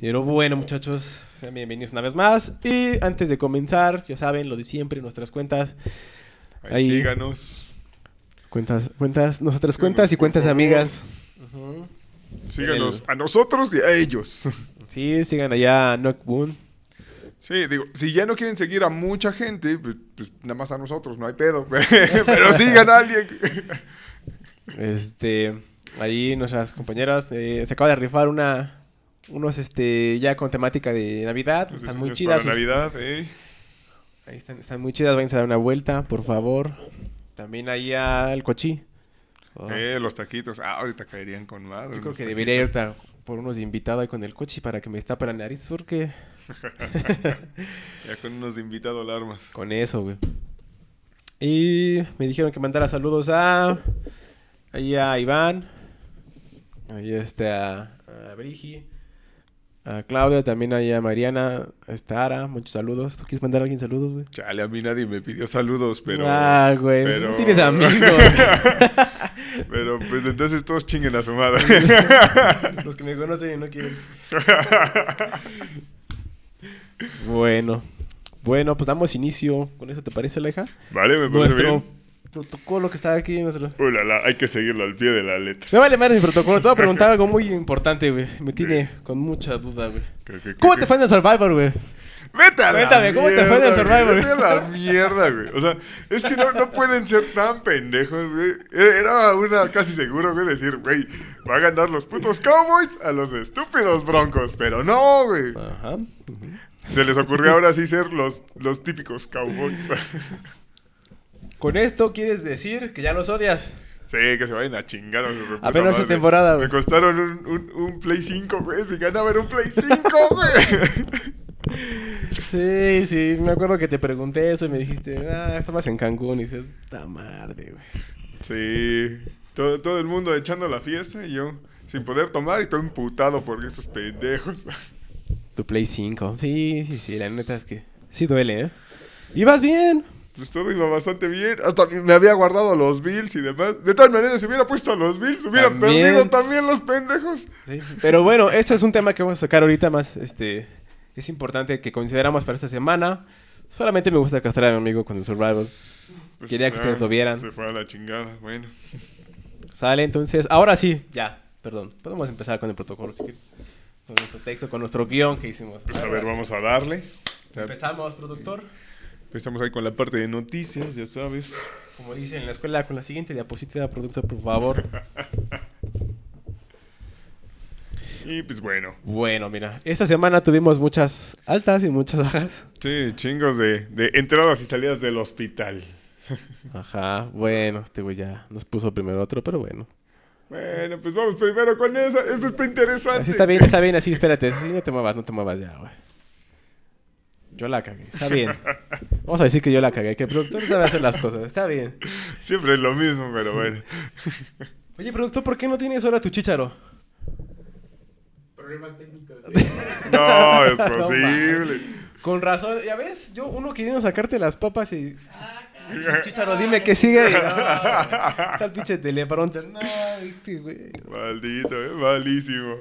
Pero bueno, muchachos, sean bienvenidos una vez más. Y antes de comenzar, ya saben, lo de siempre, nuestras cuentas. Ahí, Ahí. síganos. Cuentas, cuentas, nuestras Síganos, cuentas y cuentas amigas. Síganos a nosotros y a ellos. Sí, sigan allá a Knock Boon. Sí, digo, si ya no quieren seguir a mucha gente, pues, pues nada más a nosotros, no hay pedo. Pero sigan a alguien. Este, ahí nuestras compañeras eh, se acaba de rifar una, unos, este, ya con temática de Navidad. Los Están muy chidas. Para sus- Navidad, eh. Ahí están, están muy chidas, vayan a dar una vuelta, por favor. También ahí al cochi. Oh, Eh, los taquitos. Ah, ahorita caerían con madre. Yo creo que debería ir por unos invitados ahí con el coche para que me destape la nariz, porque Ya con unos de invitado alarmas. con eso, güey. Y me dijeron que mandara saludos a. Ahí a Iván. Ahí este a, a Brigi. A Claudia, también ahí a Mariana, a Estara, muchos saludos. ¿Tú quieres mandar a alguien saludos, güey? Chale, a mí nadie me pidió saludos, pero. ah, güey, pero- no tienes amigos. Pero pues entonces todos chinguen a su madre. Los que me conocen y no quieren. bueno. Bueno, pues damos inicio. ¿Con eso te parece, Aleja? vale, me parece Nuestro bien. Protocolo que está aquí. Nuestro... Uy, la, la, hay que seguirlo al pie de la letra. Me vale madre mi protocolo. Te voy a preguntar algo muy importante, güey. Me tiene con mucha duda, güey. ¿Qué- qué- ¿Cómo te fue en el Survivor, güey? Vete a Cuéntame, ¿cómo te fue en el Survivor? Vete a la mierda, güey. O sea, es que no, no pueden ser tan pendejos, güey. Era era una casi seguro, güey, decir, güey, va a ganar los putos Cowboys a los estúpidos Broncos. Pero no, güey. Ajá. Se les ocurrió ahora sí ser los, los típicos Cowboys. Con esto quieres decir que ya los odias. sí, que se vayan a chingar a su Apenas madre. temporada, güey. Me costaron un, un, un Play 5, güey. Si ganaba era un Play 5, güey. Sí, sí. Me acuerdo que te pregunté eso y me dijiste, ah, estabas en Cancún. Y dices, puta madre, güey. Sí, todo, todo el mundo echando la fiesta y yo sin poder tomar y todo imputado por esos pendejos. Tu Play 5. Sí, sí, sí. La neta es que sí duele, ¿eh? Ibas bien. Pues todo iba bastante bien. Hasta me había guardado los Bills y demás. De tal manera, si hubiera puesto a los Bills, hubieran También. perdido también los pendejos. Sí, pero bueno, ese es un tema que vamos a sacar ahorita más, este, es importante que consideramos para esta semana. Solamente me gusta castrar a mi amigo con el Survival. Pues, Quería que ustedes lo vieran. Se fue a la chingada. Bueno, Sale, entonces, ahora sí, ya, perdón, podemos empezar con el protocolo, si quieres. Con nuestro texto, con nuestro guion que hicimos. pues a Ahora ver, sí. vamos a darle. Empezamos, productor. Empezamos ahí con la parte de noticias, ya sabes. Como dice en la escuela, con la siguiente diapositiva, productor, por favor. Y pues bueno, Bueno, mira, esta semana tuvimos muchas altas y muchas bajas. sí, chingos de, de entradas y salidas del hospital. Ajá, bueno, este güey ya nos puso primero otro, pero bueno. Bueno, pues vamos primero con esa. Esto está interesante. Así está bien, está bien, así, espérate. Así no te muevas, no te muevas ya, güey. Yo la cagué, está bien. Vamos a decir que yo la cagué, que el productor sabe hacer las cosas, está bien. Siempre es lo mismo, pero bueno. Oye, productor, ¿por qué no tienes ahora tu chicharo? No, es No posible. Con razón, ya ves, yo uno queriendo sacarte las papas y... Ah, Chicharo, dime qué sigue. No, está el pinche teleprompter. No, este güey. Maldito, ¿eh? malísimo.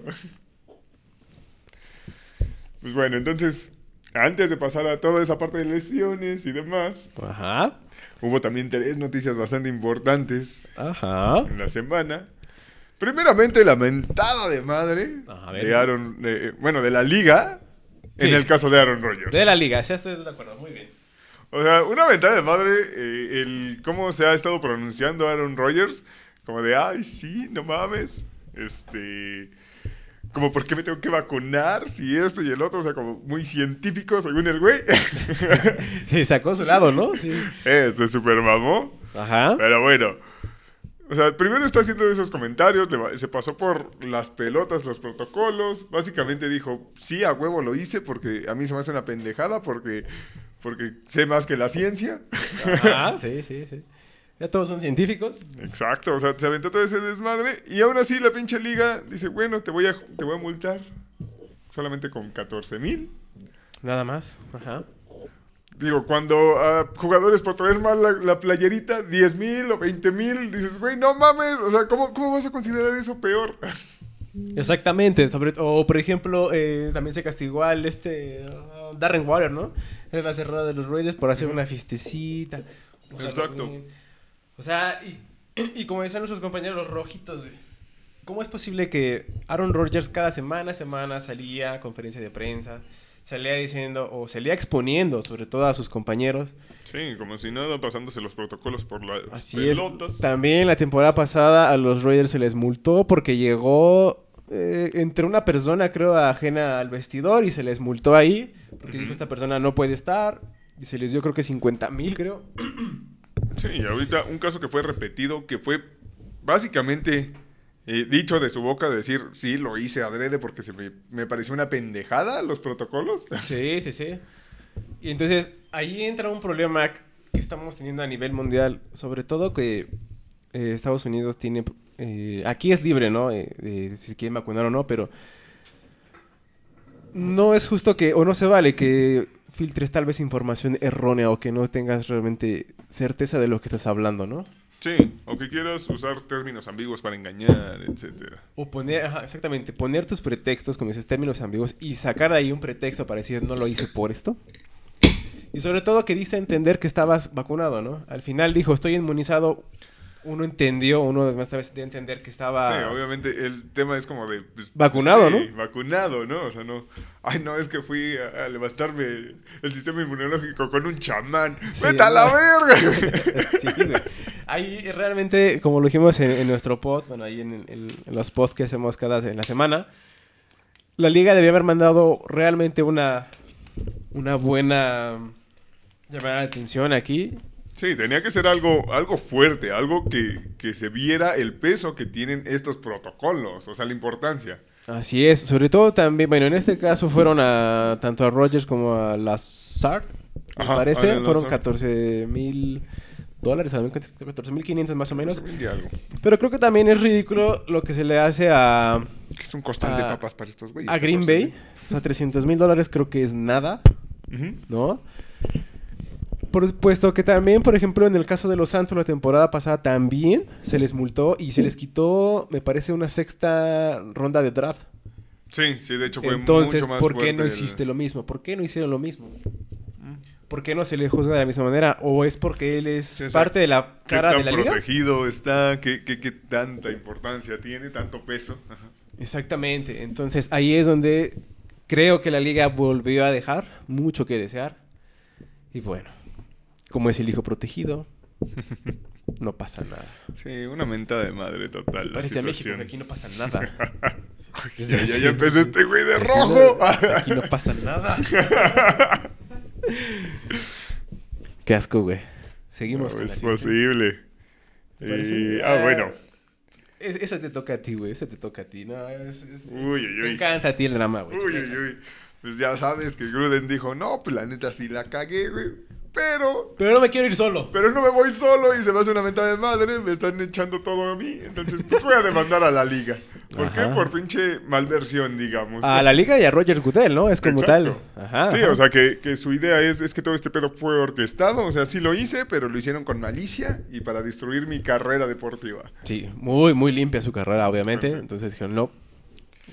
Pues bueno, entonces, antes de pasar a toda esa parte de lesiones y demás, Ajá, hubo también tres noticias bastante importantes ajá. en la semana. Primeramente, la mentada de madre A ver. de Aaron, de- bueno, de la liga, Sí. en el caso de Aaron Rodgers. De la liga, sí, estoy de acuerdo, muy bien. O sea, una mentada de madre, eh, el cómo se ha estado pronunciando Aaron Rodgers, como de, ay, sí, no mames, este, como, ¿por qué me tengo que vacunar? Si esto y el otro, o sea, como muy científico, según el güey. Sí, sacó su lado, ¿no? Sí. eh, se super mamó, Ajá. pero bueno. O sea, primero está haciendo esos comentarios, le se pasó por las pelotas, los protocolos. Básicamente dijo, sí, a huevo lo hice porque a mí se me hace una pendejada porque, porque sé más que la ciencia. Ajá, sí, sí, sí. Ya todos son científicos. Exacto, o sea, se aventó todo ese desmadre y aún así la pinche liga dice, bueno, te voy a, te voy a multar solamente con 14 mil. Nada más. Ajá. Digo, cuando a jugadores por traer mal la, la playerita, 10 mil o 20 mil, dices, güey, no mames, o sea, ¿cómo, ¿cómo vas a considerar eso peor? Exactamente, sobre, o por ejemplo, eh, también se castigó al este uh, Darren Water, ¿no? Era la cerrada de los Raiders por hacer una fiestecita. Exacto. Halloween. O sea, y, y como decían nuestros compañeros los rojitos, güey. ¿Cómo es posible que Aaron Rodgers cada semana, semana salía a conferencia de prensa, salía diciendo o salía exponiendo sobre todo a sus compañeros? Sí, como si nada, pasándose los protocolos por las Así pelotas. es. También la temporada pasada a los Raiders se les multó porque llegó eh, entre una persona, creo, ajena al vestidor y se les multó ahí porque dijo esta persona no puede estar y se les dio creo que 50 mil, creo. Sí, ahorita un caso que fue repetido, que fue básicamente eh, dicho de su boca, decir, sí, lo hice adrede porque se me, me pareció una pendejada los protocolos. Sí, sí, sí. Y entonces ahí entra un problema que estamos teniendo a nivel mundial, sobre todo que eh, Estados Unidos tiene... eh, aquí es libre, ¿no? Si se quieren vacunar o no, pero no es justo que, o no se vale que filtres tal vez información errónea o que no tengas realmente certeza de lo que estás hablando, ¿no? Sí, o que quieras usar términos ambiguos para engañar, etcétera. O poner, ajá, exactamente, poner tus pretextos, como dices, términos ambiguos, y sacar de ahí un pretexto para decir, no lo hice por esto. Y sobre todo que diste a entender que estabas vacunado, ¿no? Al final dijo, estoy inmunizado. Uno entendió, uno más vez de entender que estaba... Sí, obviamente el tema es como de... pues, Vacunado, sí, Vacunado, ¿no? O sea, no... Ay, no, es que fui a, a levantarme el sistema inmunológico con un chamán. Sí, ¡Vete a la no. verga! Sí, güey. Ahí realmente, como lo dijimos en, en nuestro pod, bueno, ahí en, en- en los posts que hacemos cada en la semana, la liga debía haber mandado realmente una, una buena llamada de atención aquí. Sí, tenía que ser algo, algo fuerte, algo que, que se viera el peso que tienen estos protocolos, o sea, la importancia. Así es, sobre todo también, bueno, en este caso fueron a tanto a Rogers como a Lazard, me Ajá, parece, fueron Lazard. 14 mil dólares, 14 mil 500 más o menos. Y algo. Pero creo que también es ridículo lo que se le hace a, Que es un costal de papas para estos güeyes. a Green 14. Bay. O sea, 300 mil dólares creo que es nada. ¿no? Por, puesto que también, por ejemplo, en el caso de los Santos la temporada pasada también se les multó y se les quitó, me parece, una sexta ronda de draft. Sí, sí, de hecho fue Entonces, mucho más ¿por qué no el- hiciste lo mismo? ¿Por qué no hicieron lo mismo? ¿Por qué no se le juzga de la misma manera? ¿O es porque él es Sí, parte de la ¿Qué cara tan de la liga? protegido está? ¿Qué, qué, qué tanta importancia tiene? ¿Tanto peso? Ajá. Exactamente. Entonces ahí es donde creo que la liga volvió a dejar mucho que desear. Y bueno, como es el hijo protegido, no pasa nada. Sí, una mentada de madre total. Se la parece a México, que aquí no pasa nada. Ay, ya, ya, ya empezó este güey de Aquí rojo. no- Aquí no pasa nada. Qué asco, güey. Seguimos No con la es siguiente. posible. Eh, ah, bueno. Es- esa te toca a ti, güey. Esa te toca a ti. No, es, es- Uy, uy, Te encanta a ti el drama, güey. Uy, uy, uy. Pues ya sabes que Gruden dijo, no, pues la neta sí la cagué, güey. Pero, Pero no me quiero ir solo. pero no me voy solo y se me hace una mentada de madre, me están echando todo a mí. Entonces, pues voy a demandar a la liga. ¿Por qué? Por pinche malversión, digamos. A la liga y a Roger Goodell, ¿no? Es como Exacto. tal. Ajá. Sí, o sea, que, que su idea es, es que todo este pedo fue orquestado. O sea, sí lo hice, pero lo hicieron con malicia y para destruir mi carrera deportiva. Sí, muy, muy limpia su carrera, obviamente. Perfecto. Entonces dijeron, no.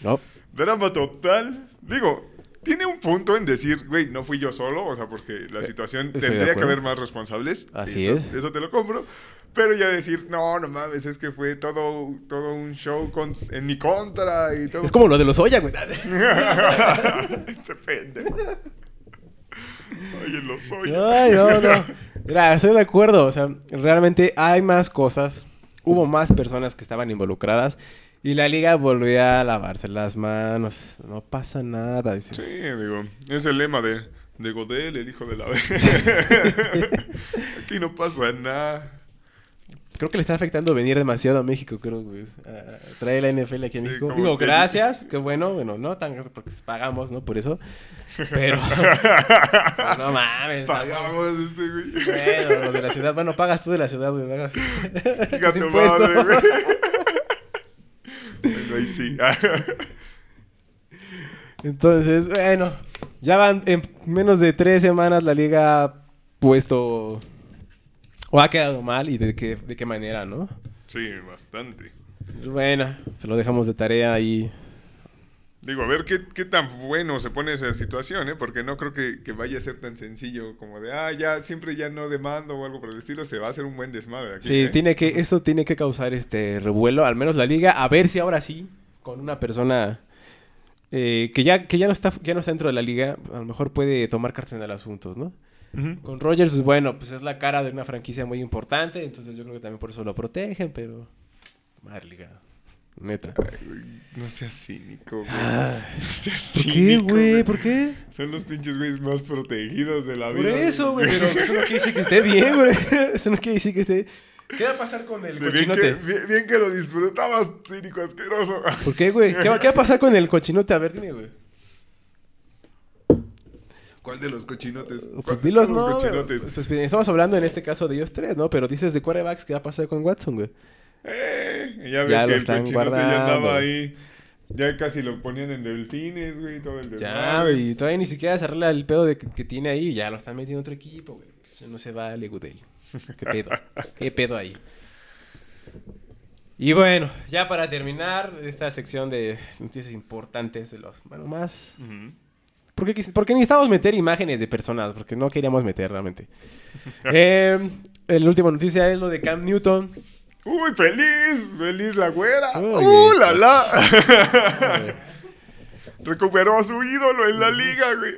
No. Drama total. Digo, tiene un punto en decir, güey, no fui yo solo, o sea, porque la situación Eh, estoy de tendría que haber más responsables. Así Eso- es. Eso te lo compro. Pero ya decir, no, no mames, es que fue todo, todo un show con- en mi contra y todo. Es como lo de los Oya, güey. este pendejo. Oye, lo soy. Ay, no, no. Mira, estoy de acuerdo. O sea, realmente hay más cosas. Hubo más personas que estaban involucradas. Y la liga volvió a lavarse las manos. No pasa nada. dice. Sí, digo, es el lema de, de Godel, el hijo de la vez. Aquí no pasa nada. Creo que le está afectando venir demasiado a México, creo, güey. Ah, trae la NFL aquí en Sí, México. Digo, que- gracias, qué bueno, bueno, no tan porque pagamos, ¿no? Por eso. Pero. no mames. Pagamos este, güey. Bueno, los de la ciudad. Bueno, pagas tú de la ciudad, güey. impuestos. madre, güey. Bueno, ahí sí. Entonces, bueno, ya van en menos de tres semanas la liga ha puesto o ha quedado mal y de qué, de qué manera, ¿no? Sí, bastante. Bueno, se lo dejamos de tarea ahí Digo, a ver qué, qué tan bueno se pone esa situación, ¿eh? Porque no creo que, que vaya a ser tan sencillo como de, ah, ya, siempre ya no demando o algo por el estilo. Se va a hacer un buen desmadre aquí. Sí, ¿eh? tiene que, eso tiene que causar este revuelo, al menos la liga, a ver si ahora sí, con una persona eh, que ya, que ya no está, ya no está dentro de la liga, a lo mejor puede tomar cartas en el asunto, ¿no? Con Rogers, pues bueno, pues es la cara de una franquicia muy importante, entonces yo creo que también por eso lo protegen, pero. Madre liga. Neta. Ay, no seas cínico, güey. Ah, No seas ¿Por qué, cínico, güey? ¿Por qué? Son los pinches güeyes más protegidos de la Por vida. eso, güey. Pero eso no quiere decir que esté bien, güey. Eso no quiere decir que esté. ¿Qué va a pasar con el Sí, bien, cochinote? que, bien, bien que lo disfrutabas, cínico asqueroso. ¿Por qué, güey? ¿Qué va, ¿Qué va a pasar con el cochinote? A ver, dime, güey. ¿Cuál de los cochinotes? Pues ¿Cuál- dilos, no. Pues, pues, estamos hablando en este caso de ellos tres, ¿no? Pero dices de quarterbacks, ¿qué va a pasar con Watson, güey? Eh, ya ves Ya lo que el están cochinote ya guardando. andaba ahí. Ya casi lo ponían en delfines, güey, todo el Ya, güey. y Todavía ni siquiera se arregla el pedo de que, que tiene ahí. Ya lo están metiendo en otro equipo, güey. Eso no se vale, Goodell. ¿Qué pedo? ¿Qué pedo ahí? Y bueno, ya para terminar esta sección de noticias importantes de los... Bueno, más... Ujú. Porque, quis- porque necesitábamos meter imágenes de personas, porque no queríamos meter realmente. Eh, la última noticia es lo de Cam Newton. Uy, feliz, feliz la güera. Uy, ¡Uh, la la! Recuperó a su ídolo en la liga, güey.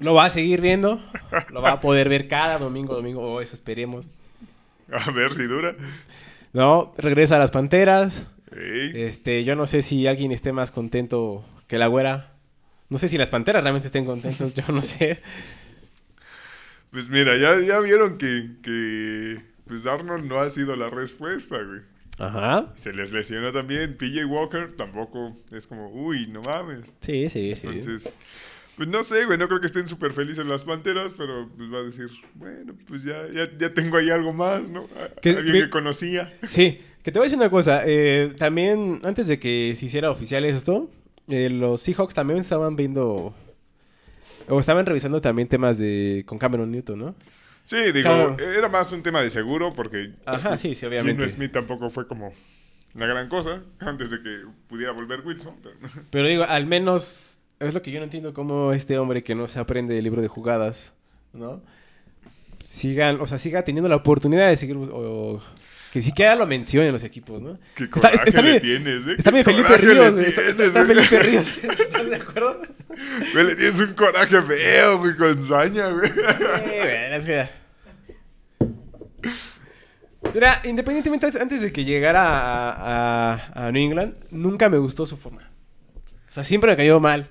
Lo va a seguir viendo. Lo va a poder ver cada domingo, domingo. O eso esperemos. A ver si dura. No, regresa a las Panteras. Ey. Este, yo no sé si alguien esté más contento que la güera. No sé si las Panteras realmente estén contentos, yo no sé. Pues mira, ya, ya vieron que, que pues Darnold no ha sido la respuesta, güey. Ajá. Se les lesionó también. PJ Walker tampoco es como, uy, no mames. Sí, sí, sí. Entonces, pues no sé, güey, no creo que estén súper felices las panteras, pero pues va a decir, bueno, pues ya, ya, ya tengo ahí algo más, ¿no? A- ¿Qué- Alguien que conocía. Sí, que te voy a decir una cosa. eh, también, antes de que se hiciera oficial esto, eh, los Seahawks también estaban viendo. O estaban revisando también temas de con Cameron Newton, ¿no? Sí, digo, Claro. era más un tema de seguro porque... Ajá, pues, sí, sí, obviamente. Geno Smith tampoco fue como una gran cosa antes de que pudiera volver Wilson. pero- Pero digo, al menos. Es lo que yo no entiendo cómo este hombre que no se aprende el libro de jugadas, ¿no? Sigan, o sea, siga teniendo la oportunidad de seguir. O, que siquiera lo mencionen los equipos, ¿no? Qué Está, coraje está le bien, tienes, ¿eh? está bien Felipe coraje le Ríos. Está, está. Felipe Ríos. ¿Estás de acuerdo? Güey, le tienes un coraje feo, güey, con saña. Sí, güey, es que... Mira, independientemente antes de que llegara a, a- a New England, nunca me gustó su forma. O sea, siempre me cayó mal.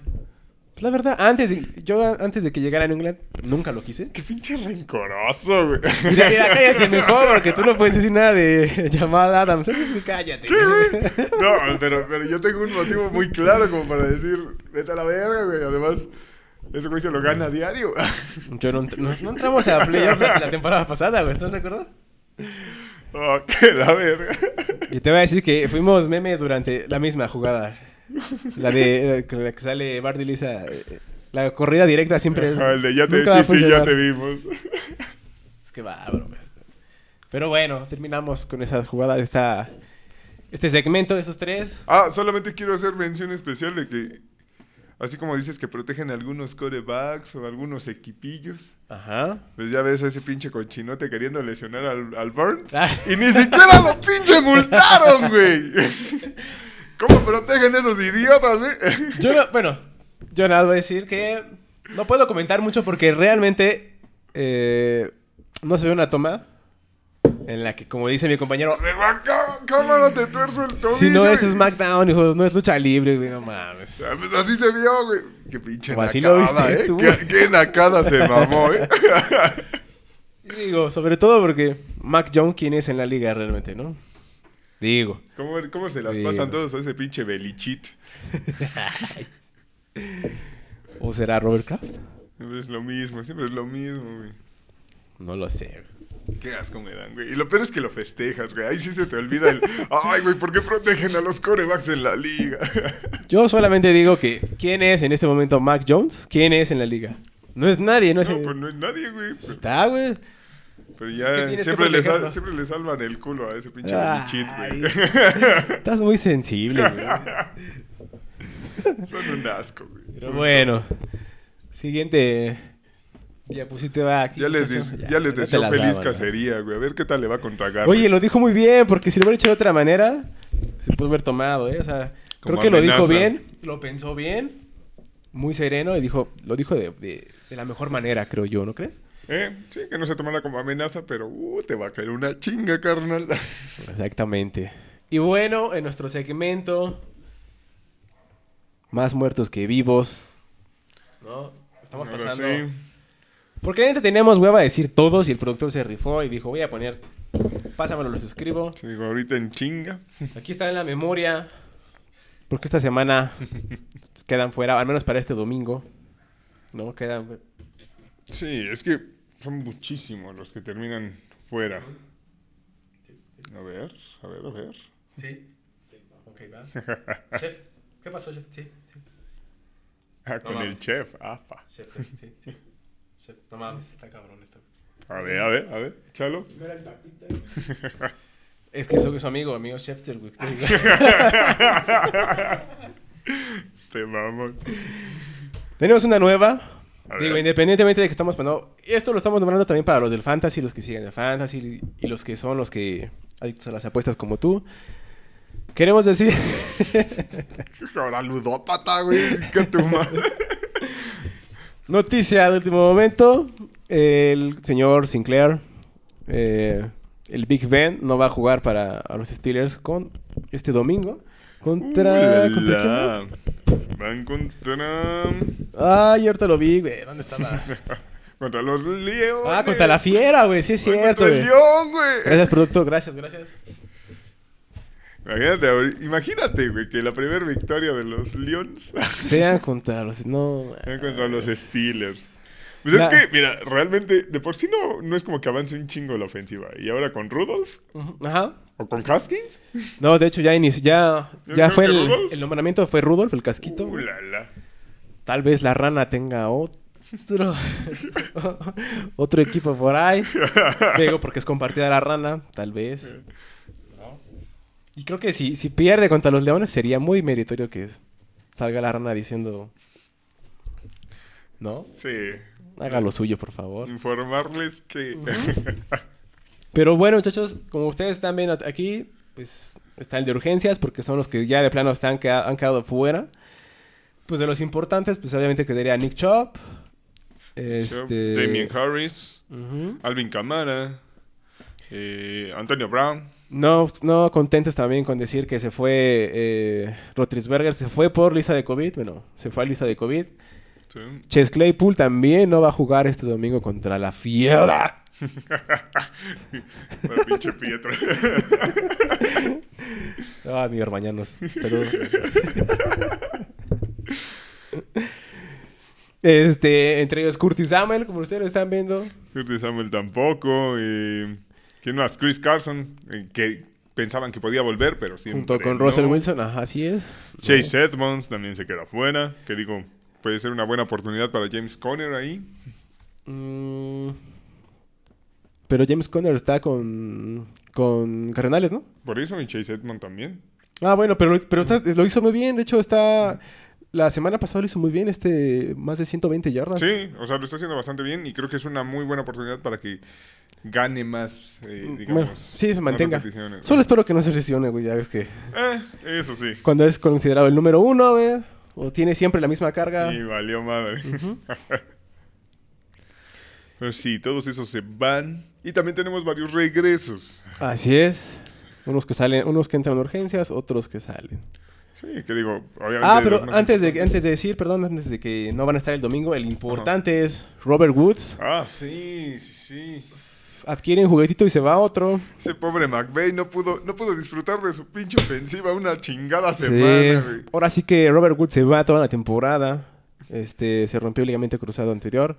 La verdad, antes de, yo antes de que llegara a England, nunca lo quise. Qué pinche rencoroso, güey. Mira, mira, cállate mejor, porque tú no puedes decir nada de Jamal Adams. Así que cállate. ¿Qué, güey? No, pero, pero yo tengo un motivo muy claro como para decir, vete a la verga, güey. Además, ese güey se lo gana a diario. Yo no, no- no entramos a playoffs la temporada pasada, güey. ¿Estás de acuerdo? Oh, que la verga. Y te voy a decir que fuimos meme durante la misma jugada. La de la que sale Bardi Lisa. eh, La corrida directa siempre. Ajá, el de ya te, nunca va a sí, sí, ya te vimos. Es que bárbaro, pues. Pero bueno, terminamos con esas jugadas. Esta, este segmento de esos tres. Ah, solamente quiero hacer mención especial de que, así como dices que protegen algunos corebacks o algunos equipillos, Ajá. pues ya ves a ese pinche cochinote queriendo lesionar al, al Burns. Ah. Y ni siquiera lo pinche multaron, güey. ¿Cómo protegen esos idiotas, eh? Yo no, bueno, yo nada voy a decir que no puedo comentar mucho porque realmente eh, no se ve una toma en la que, como dice mi compañero, ¿Cómo, cómo no te tuerzo el tobillo? si no es? SmackDown, hijo, no es lucha libre, güey, no mames. Ah, pues así se vio, güey. Qué pinche Como así nacada, lo viste ¿eh? tú. Qué, qué nacada se mamó, ¿eh? Digo, sobre todo porque Mac Jones, ¿quién es en la liga realmente, no? Digo. ¿Cómo, cómo se las pasan todos a ese pinche belichit? ¿O será Robert Kraft? Siempre es lo mismo, siempre es lo mismo, güey. No lo sé. Qué asco me dan, güey. Y lo peor es que lo festejas, güey. Ahí sí se te olvida el... Ay, güey, ¿por qué protegen a los corebacks en la liga? Yo solamente digo que ¿quién es en este momento Mac Jones? ¿Quién es en la liga? No es nadie, no es... No, pues no es nadie, güey. Pues, Está, güey. Pero ya tienes que siempre le, sal- protegerlo. siempre le salvan el culo a ese pinche Ay. belichit, güey. Estás muy sensible, güey. Son un asco, güey. Pero bueno. Siguiente diapositiva aquí. Ya les, des- ya les deseo feliz cacería, güey. A ver qué tal le va contra Garrett. Oye, lo dijo muy bien, porque si lo hubiera hecho de otra manera, se pudo haber tomado, ¿eh? O sea, Como creo que lo dijo bien, lo pensó bien, muy sereno y dijo, lo dijo de, de- de la mejor manera, creo yo, ¿no crees? ¿Eh? Sí, que no se tomara como amenaza, pero uh, te va a caer una chinga, carnal. Exactamente. Y bueno, en nuestro segmento, más muertos que vivos, ¿no? Estamos Ahora pasando... sí. Porque neta teníamos hueva a decir todos y el productor se rifó y dijo, voy a poner, pásamelo, los escribo. Te digo, ahorita en chinga. Aquí está en la memoria. Porque esta semana quedan fuera, al menos para este domingo. ¿No? Quedan. Sí, es que son muchísimos los que terminan fuera. A ver, a ver, a ver. Sí. Ok, va. Chef. ¿Qué pasó, chef? Sí, sí. Ah, con el chef, afa. Chef, sí, sí. Chef, no mames, está cabrón esto. A ver, a ver, a ver, chalo. No era el papita. Es que soy su amigo, amigo Chefter, güey. Te vamos. Tenemos una nueva. Digo, independientemente de que estamos poniendo. Esto lo estamos nombrando también para los del Fantasy, los que siguen de Fantasy y los que son los que adictos a las apuestas como tú. Queremos decir. Ahora ludópata, güey. Que tu madre. Noticia de último momento. El señor Sinclair, eh, el Big Ben, no va a jugar para a los Steelers con este domingo. Contra. Uh, ¿Contra quién? la. Van contra. Ay, ahorita lo vi, güey. ¿Dónde estaba? Contra los leones. ah, contra la fiera, güey. Sí es Van cierto, Contra el güey. león, güey. Gracias, producto. Gracias, gracias. Imagínate, imagínate, güey, que la primera victoria de los Lions Sean contra los. No. sea contra los Steelers. Pues La- es que, mira, realmente, de por sí no, no es como que avance un chingo la ofensiva. Y ahora con Rudolph Ajá. o con Haskins. No, de hecho ya inició, ya, ¿Ya fue el, Rudolph? el nombramiento fue Rudolf, el casquito. Uh, la, la. Tal vez la rana tenga otro otro equipo por ahí. Digo, porque es compartida la rana, tal vez. Y creo que si, si pierde contra los leones sería muy meritorio que salga la rana diciendo ¿No? Sí. Haga lo suyo, por favor. Informarles que. Pero bueno, muchachos, como ustedes están viendo aquí, pues está el de urgencias, porque son los que ya de plano están, queda- han quedado fuera. Pues de los importantes, pues obviamente quedaría Nick Chop. Este... Damien Harris. Alvin Kamara, eh, Antonio Brown. No, no contentos también con decir que se fue eh, Rotrisberger, se fue por lista de COVID, bueno, se fue a lista de COVID. Sí. Chess Claypool también no va a jugar este domingo contra la Fiera. Para pinche Pietro. Ah, mi hermañanos. Saludos. Este, entre ellos Curtis Samuel, como ustedes lo están viendo. Curtis Samuel tampoco. Eh, ¿Quién más? Chris Carson, eh, que pensaban que podía volver, pero siempre Junto con no. Russell Wilson, ajá, así es. Chase Edmonds también se queda fuera. Que digo, puede ser una buena oportunidad para James Conner ahí. Mm, pero James Conner está con, con Cardenales, ¿no? Por eso, y Chase Edmonds también. Ah, bueno, pero, pero está- lo hizo muy bien. De hecho, está. La semana pasada lo hizo muy bien, este, más de 120 yardas. Sí, o sea, lo está haciendo bastante bien y creo que es una muy buena oportunidad para que gane más, eh, Mm, digamos. bueno, sí, se mantenga. Solo espero que no se lesione, güey. Ya ves que Eh, eso sí. cuando es considerado el número uno, güey, o tiene siempre la misma carga. Y valió madre. Pero sí, todos esos se van. Y también tenemos varios regresos. Así es. Unos que salen, unos que entran en urgencias, otros que salen. Sí, que digo, obviamente. Ah, pero antes de, antes de decir, perdón, antes de que no van a estar el domingo, el importante es Robert Woods. Ah, sí, sí, sí. Adquiere un juguetito y se va a otro. Ese pobre McVeigh no pudo, no pudo disfrutar de su pinche ofensiva una chingada Sí. semana, güey. Ahora sí que Robert Woods se va toda la temporada. Este, se rompió el ligamento cruzado anterior.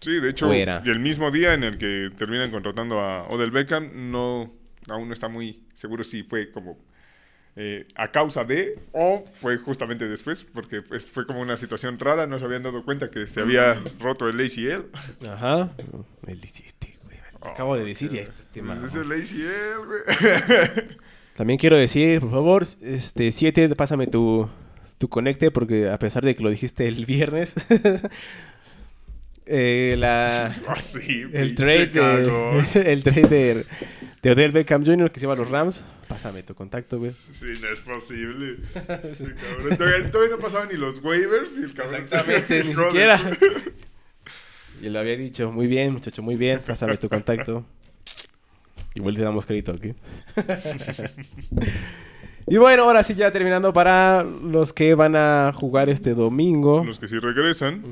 Sí, de hecho, Fuera. y el mismo día en el que terminan contratando a Odell Beckham, no, aún no está muy seguro si fue como eh, a causa de o fue justamente después, porque pues, fue como una situación rara, no se habían dado cuenta que se había roto el ACL. Ajá. El 17, güey. Acabo de decir ya este tema. Pues es el ACL, güey. También quiero decir, por favor, este 7, pásame tu, tu conecte, porque a pesar de que lo dijiste el viernes, eh, la, Ah, sí, el trade, de, el trade de, de Odell Beckham Jr. que se iba a los Rams, pásame tu contacto, güey. Sí, no es posible. Sí, cabrón. Todavía, todavía no pasaban ni los waivers y el cabrón. Exactamente, ni siquiera. su- Y lo había dicho, muy bien, muchacho, muy bien, pásame tu contacto. Igual te damos crédito aquí. y bueno, ahora sí ya terminando para los que van a jugar este domingo. Los que sí regresan.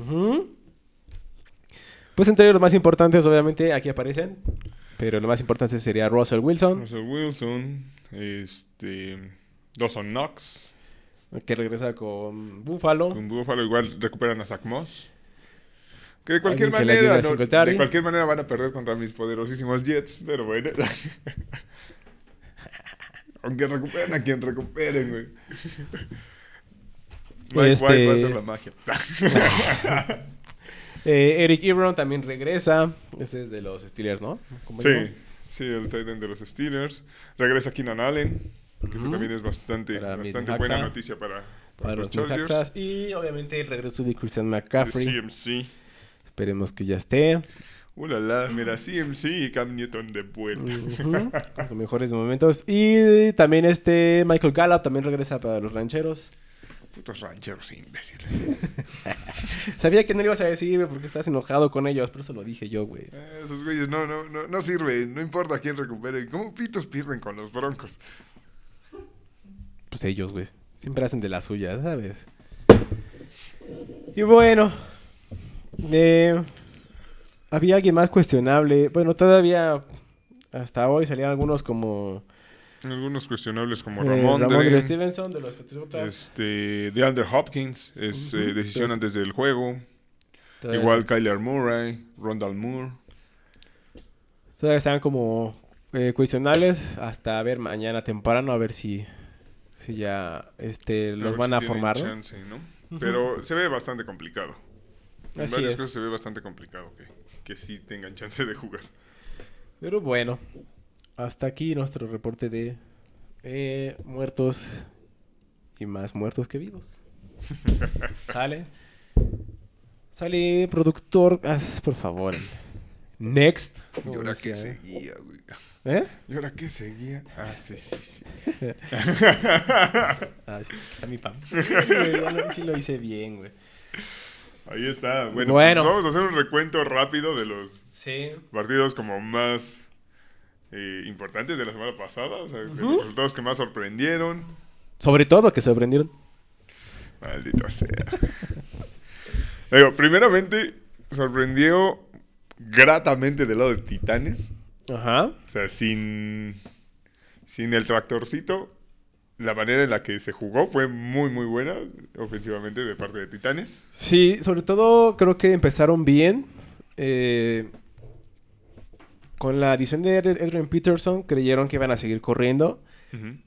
Pues entre los más importantes, obviamente, aquí aparecen. Pero lo más importante sería Russell Wilson, Russell Wilson. Este. Dawson Knox. que regresa con Buffalo. Con Buffalo igual recuperan a Zach Moss. Que de cualquier manera. no- de cualquier manera van a perder contra mis poderosísimos Jets. Pero bueno. Aunque recuperen a quien recuperen, güey. Mike Este- White va a hacer la magia. Eh, Eric Ebron también regresa. Ese es de los Steelers, ¿no? ¿Cómo Sí, digo? sí, el tight end de los Steelers. Regresa Keenan Allen, que eso también es bastante, Para bastante Necaxa. buena noticia para, para, Para los los Chargers. Necaxas. Y obviamente el regreso de Christian De McCaffrey. CMC. Esperemos que ya esté. Uh, la, la, mira, CMC y Cam Newton de vuelta. Con sus mejores momentos. Y también este Michael Gallup también regresa para los rancheros. Putos rancheros imbéciles. Sabía que no le ibas a decir güey, porque estás enojado con ellos, por eso lo dije yo, güey. Eh, esos güeyes no, no, no, no sirven. No importa quién recupere. ¿Cómo pitos pierden con los broncos? Pues ellos, güey. Siempre hacen de las suyas, ¿sabes? Y bueno. eh, había alguien más cuestionable. Bueno, todavía hasta hoy salían algunos como Algunos cuestionables como eh, Ramón, Ramondre Stevenson de los Patriotas. Este, de Andrew Hopkins es Ujú, eh, decisión pues- antes del juego. Todavía Igual Kyler Murray, Rondal Moore. Todavía están como eh, cuestionables hasta ver mañana temprano a ver si, si ya este, A los van si a formar, ¿no? chance, ¿no? Pero se ve bastante complicado. En Así varias es. cosas se ve bastante complicado que, que sí tengan chance de jugar. Pero bueno, hasta aquí nuestro reporte de eh, muertos y más muertos que vivos. Sale. Sale productor, haz, por favor. Next. ¿Y ahora qué ¿eh? seguía, güey? ¿Eh? ¿Y ahora qué seguía? Ah, sí, sí, sí. Ah, sí, está mi pan. Sí, lo- sí lo hice bien, güey. Ahí está. Bueno, Bueno. pues vamos a hacer un recuento rápido de los Sí. partidos como más eh, importantes de la semana pasada. O sea, de los resultados que más sorprendieron. Sobre todo que sorprendieron. Maldito sea. Digo, primeramente, sorprendió gratamente del lado de Titanes. Ajá. O sea, sin, sin el tractorcito, la manera en la que se jugó fue muy, muy buena ofensivamente de parte de Titanes. Sí, sobre todo creo que empezaron bien. eh, con la adición de Ed- Adrian Peterson creyeron que iban a seguir corriendo.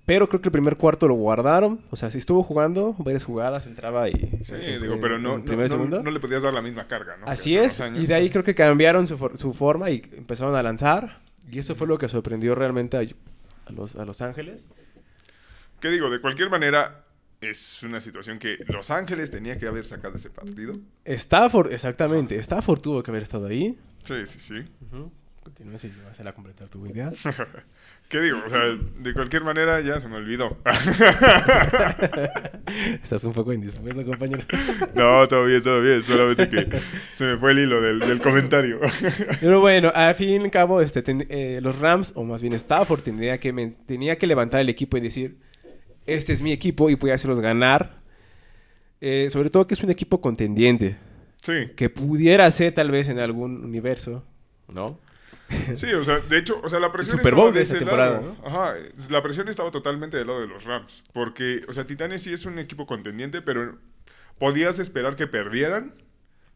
Pero creo que el primer cuarto lo guardaron. O sea, si estuvo jugando varias jugadas, entraba y... Sí, en- digo, en- pero no, no, no- segundo. no le podías dar la misma carga, ¿no? Así es. años. Y de ahí creo que cambiaron su, for- su forma y empezaron a lanzar. Y eso fue lo que sorprendió realmente a, a los, a Los Ángeles. ¿Qué digo? De cualquier manera, es una situación que Los Ángeles tenía que haber sacado ese partido. Stafford, exactamente. Stafford tuvo que haber estado ahí. Sí, sí, sí. Ujú. Continúa si vas a completar tu idea. ¿Qué digo? O sea, de cualquier manera ya se me olvidó. Estás un poco indispuesto, compañero. no, todo bien, todo bien. Solamente que se me fue el hilo del, del comentario. Pero bueno, al fin y al cabo, este, ten- eh, los Rams, o más bien Stafford, tendría que, men- tenía que levantar el equipo y decir, este es mi equipo y voy a hacerlos ganar. Eh, sobre todo que es un equipo contendiente, sí. que pudiera ser tal vez en algún universo, ¿no? Sí, o sea, de hecho, o sea, la presión Super estaba Bowl de de esa ese temporada, lado. Ajá, la presión estaba totalmente del lado de los Rams. Porque, o sea, Titanes sí es un equipo contendiente, pero podías esperar que perdieran.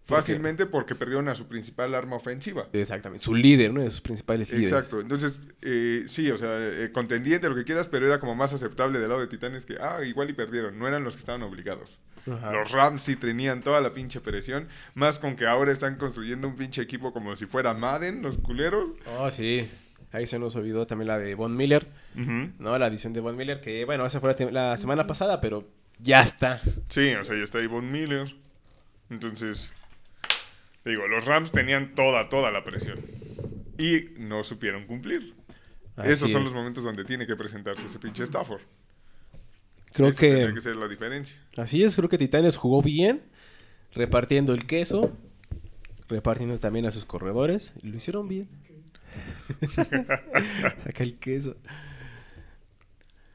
Fácilmente porque perdieron a su principal arma ofensiva. Exactamente, su líder, uno de sus principales líderes. Exacto, entonces, eh, sí, o sea, eh, contendiente, lo que quieras, pero era como más aceptable del lado de Titanes que, ah, igual y perdieron, no eran los que estaban obligados. Ajá. Los Rams sí tenían toda la pinche presión, más con que ahora están construyendo un pinche equipo como si fuera Madden, los culeros. Oh, sí. Ahí se nos olvidó también la de Von Miller, Ujú. ¿no? La edición de Von Miller, que bueno, esa fue la, la semana pasada, pero ya está. Sí, o sea, ya está ahí Von Miller. Entonces, digo, los Rams tenían toda, toda la presión. Y no supieron cumplir. Esos son es. los momentos donde tiene que presentarse ese pinche Stafford. Creo Eso que, que ser la diferencia. así es, creo que Titanes jugó bien, repartiendo el queso, repartiendo también a sus corredores, y lo hicieron bien. Saca el queso.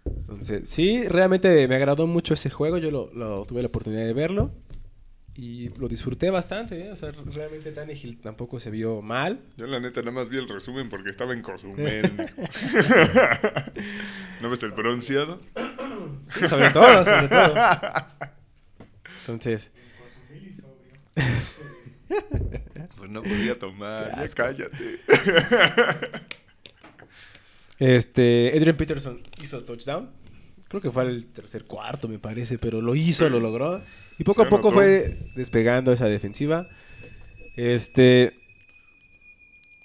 Entonces, sí, realmente me agradó mucho ese juego, yo lo, lo- tuve la oportunidad de verlo y lo disfruté bastante, ¿eh? o sea, realmente Tannehill tampoco se vio mal. Yo la neta nada más vi el resumen porque estaba en Cozumel. ¿No ves el bronceado? Sí, sobre todo, sobre todo. Entonces, Pues no podía tomar, ya cállate. este, Adrian Peterson hizo touchdown. Creo que fue al tercer cuarto, me parece, pero lo hizo, Sí. lo logró. Y poco Se a poco fue despegando esa defensiva. Este,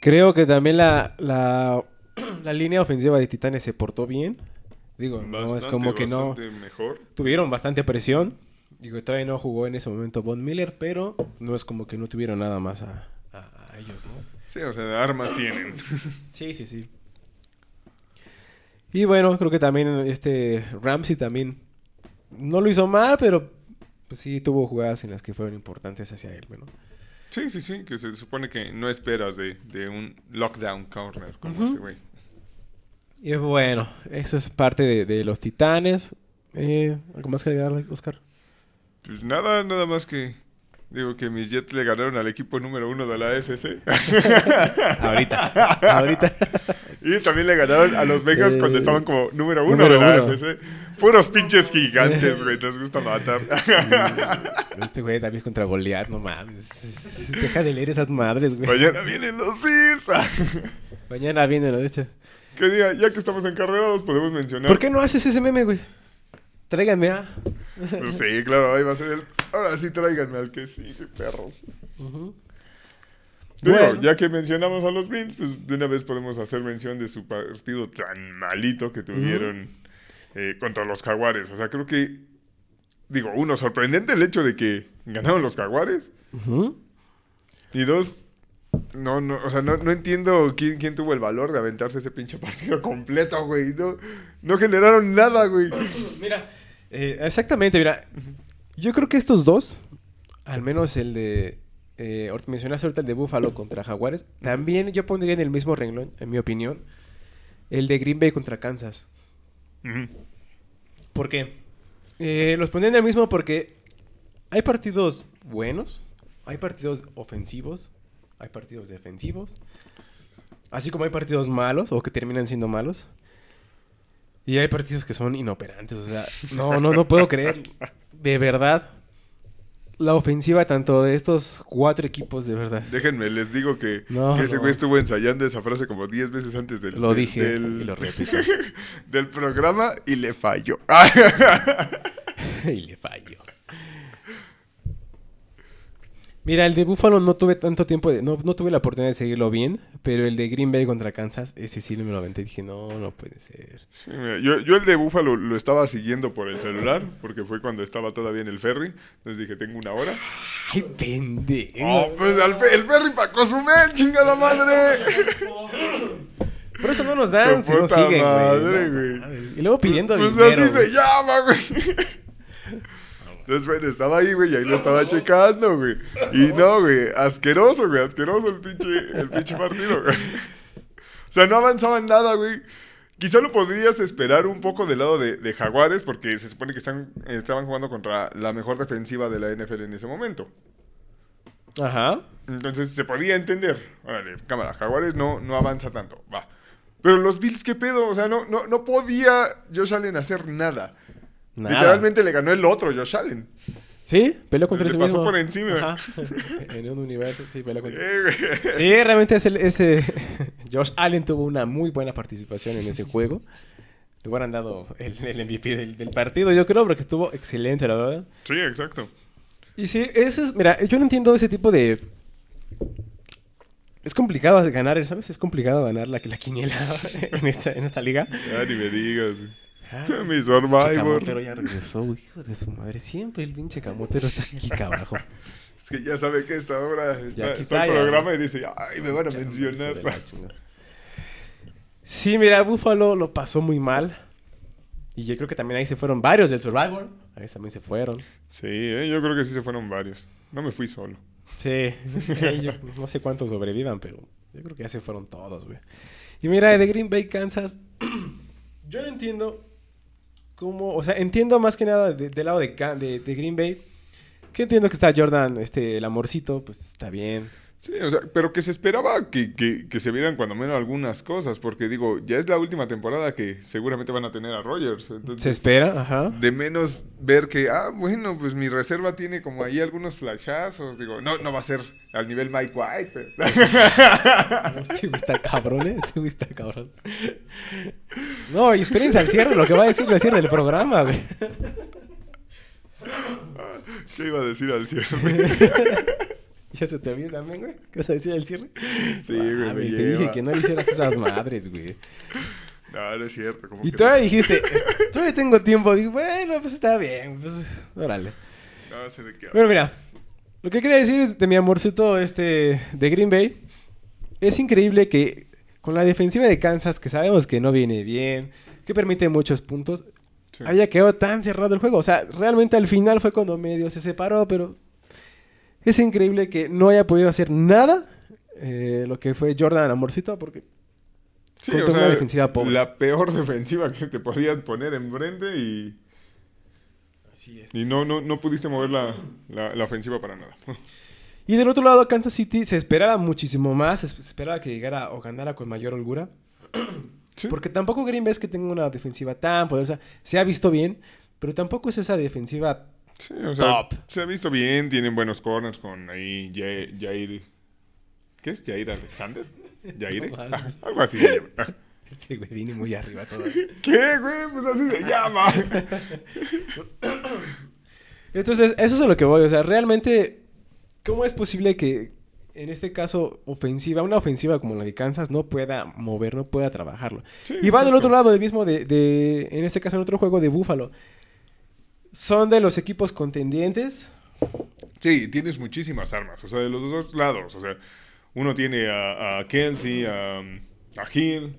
creo que también la, la, la línea ofensiva de Titanes se portó bien. Digo, no es como que no. mejor. Tuvieron bastante presión. Digo, todavía no jugó en ese momento Von Miller, pero no es como que no tuvieron nada más a, a- a ellos, ¿no? Sí, o sea, armas tienen. Sí, sí, sí. Y bueno, creo que también este Ramsey también no lo hizo mal, pero pues sí tuvo jugadas en las que fueron importantes hacia él, ¿no? Sí, sí, sí, que se supone que no esperas de, de un lockdown corner como ese güey. Y bueno, eso es parte de, de los Titanes. Eh, ¿Algo más que agregar, Oscar? Pues nada, nada más que digo que mis Jets le ganaron al equipo número uno de la AFC. ahorita, ahorita. y también le ganaron a los Bengals Eh, cuando estaban como número uno número de la uno. AFC. Puros pinches gigantes, güey, nos gusta matar. Este güey también contra Goliath, no mames. Deja de leer esas madres, güey. Mañana vienen los Bills. Mañana viene, de hecho. que diga, ya que estamos encarrerados, podemos mencionar. ¿Por qué no haces ese meme, güey? Tráiganme a... Pues sí, claro, ahí va a ser el. Ahora sí, tráiganme al que sigue, perros. Ujú. Bueno. ya que mencionamos a los Bills, pues de una vez podemos hacer mención de su partido tan malito que tuvieron eh, contra los Jaguares. O sea, creo que, digo, uno, sorprendente el hecho de que ganaron los Jaguares. Y dos, no, no, o sea, no, no entiendo quién, quién tuvo el valor de aventarse ese pinche partido completo, güey. No, no generaron nada, güey. Mira, eh, exactamente, mira. Yo creo que estos dos, al menos el de. Eh, mencionaste ahorita el de Buffalo contra Jaguares. También yo pondría en el mismo renglón, en mi opinión, el de Green Bay contra Kansas. ¿Por qué? Eh, los pondría en el mismo porque hay partidos buenos, hay partidos ofensivos, hay partidos defensivos, así como hay partidos malos o que terminan siendo malos. Y hay partidos que son inoperantes, o sea, no, no, no puedo creer, de verdad, la ofensiva tanto de estos cuatro equipos, de verdad. Déjenme, les digo que, No, que ese no. güey estuvo ensayando esa frase como 10 veces antes del, Lo del- dije del, y lo repito. del programa y le falló. y le falló. Mira, el de Buffalo no tuve tanto tiempo, de- no, no tuve la oportunidad de seguirlo bien, pero el de Green Bay contra Kansas, ese sí me lo aventé y dije, no, no puede ser. Sí, mira, yo, yo el de Búfalo lo estaba siguiendo por el celular, porque fue cuando estaba todavía en el ferry. Entonces dije, tengo una hora. ¡Ay, pendejo! Oh, pues fe- el ferry para Cozumel, chingada madre. Por eso no nos dan, si no puta siguen, güey. madre. Y luego pidiendo Pues dinero. así güey. se llama, güey. Entonces, bueno, estaba ahí, güey, y ahí lo estaba checando, güey. Y no, güey, asqueroso, güey, asqueroso el pinche, el pinche partido, güey. O sea, no avanzaba en nada, güey. Quizá lo podrías esperar un poco del lado de, de Jaguares, porque se supone que están, estaban jugando contra la mejor defensiva de la NFL en ese momento. Ajá. Entonces se podía entender. Órale, cámara, Jaguares no, no avanza tanto. Va. Pero los Bills, ¿qué pedo? O sea, no, no, no podía Josh Allen hacer nada. Nada. Literalmente le ganó el otro Josh Allen. Sí, peleó contra Le ese pasó mismo. por encima. Ajá. en un universo, sí, peleó contra Eh. Sí, realmente ese, ese Josh Allen tuvo una muy buena participación en ese juego. Le hubieran dado el, el MVP del, del partido, yo creo, porque estuvo excelente, la verdad. Sí, exacto. Y sí, eso es, mira, yo no entiendo ese tipo de es complicado ganar, ¿sabes? Es complicado ganar la, la quiniela en esta, en esta liga. Ya ni me digas. Mi Survivor. Camotero ya regresó, hijo de su madre. Siempre el pinche camotero está aquí abajo. Es que ya sabe que esta hora está, aquí está está, el ya. programa y dice, ay, me van a mencionar. Sí, mira, Buffalo lo pasó muy mal. Y yo creo que también ahí se fueron varios del Survivor. Ahí también se fueron. Sí, eh, yo creo que sí se fueron varios. No me fui solo. Sí, sí, yo no sé cuántos sobrevivan, pero yo creo que ya se fueron todos, güey. Y mira, de Green Bay, Kansas, yo no entiendo o sea, entiendo más que nada de- del lado de, de, de Green Bay, que entiendo que está Jordan, este, el amorcito, pues está bien. Sí, o sea, pero que se esperaba que, que, que se vieran cuando menos algunas cosas, porque digo, ya es la última temporada que seguramente van a tener a Rogers. Entonces, Se espera, ajá. de menos ver que, ah, bueno, pues mi reserva tiene como ahí algunos flashazos. Digo, no, no va a ser al nivel Mike White, pero... Este güey está cabrón, ¿eh? Este güey está cabrón. No, y espérense al cierre, lo que va a decir al cierre del programa, güey. ¿Qué iba a decir al cierre? Ya se te olvida también, güey. ¿Qué vas a decir al cierre? Sí, güey, Mames, te lleva. dije que no le hicieras esas madres, güey. no, no es cierto. Como Y que todavía dijiste, "Es- todavía tengo tiempo. Digo, bueno, pues está bien, pues, órale. No, hablo. Bueno, mira, lo que quería decir es de mi amorcito este, de Green Bay. Es increíble que con la defensiva de Kansas, que sabemos que no viene bien, que permite muchos puntos, Sí. haya quedado tan cerrado el juego. O sea, realmente al final fue cuando medio se separó, pero es increíble que no haya podido hacer nada eh, lo que fue Jordan Amorcito, porque Sí, contra una defensiva pobre. La peor defensiva que te podías poner enfrente y, y no, no, no pudiste mover la, la, la ofensiva para nada. Y del otro lado, Kansas City se esperaba muchísimo más, se esperaba que llegara o ganara con mayor holgura. Sí. Porque tampoco Green Bay es que tenga una defensiva tan poderosa. Se ha visto bien, pero tampoco es esa defensiva. Sí, o sea, Top. se ha visto bien, tienen buenos corners con ahí Jair... Jair ¿Qué es? ¿Jair Alexander? ¿Jair? No mames. Algo así se llama. Este güey viene muy arriba todo. ¿Qué, güey? Pues así se llama. Entonces, eso es a lo que voy. O sea, realmente, ¿cómo es posible que en este caso ofensiva, una ofensiva como la de Kansas, no pueda mover, no pueda trabajarlo? Sí, y va del exacto. otro lado, del mismo de, de- en este caso, en otro juego de Buffalo. Son de los equipos contendientes. Sí, tienes muchísimas armas, o sea, de los dos lados. O sea, uno tiene a, a Kelsey, a, a Hill,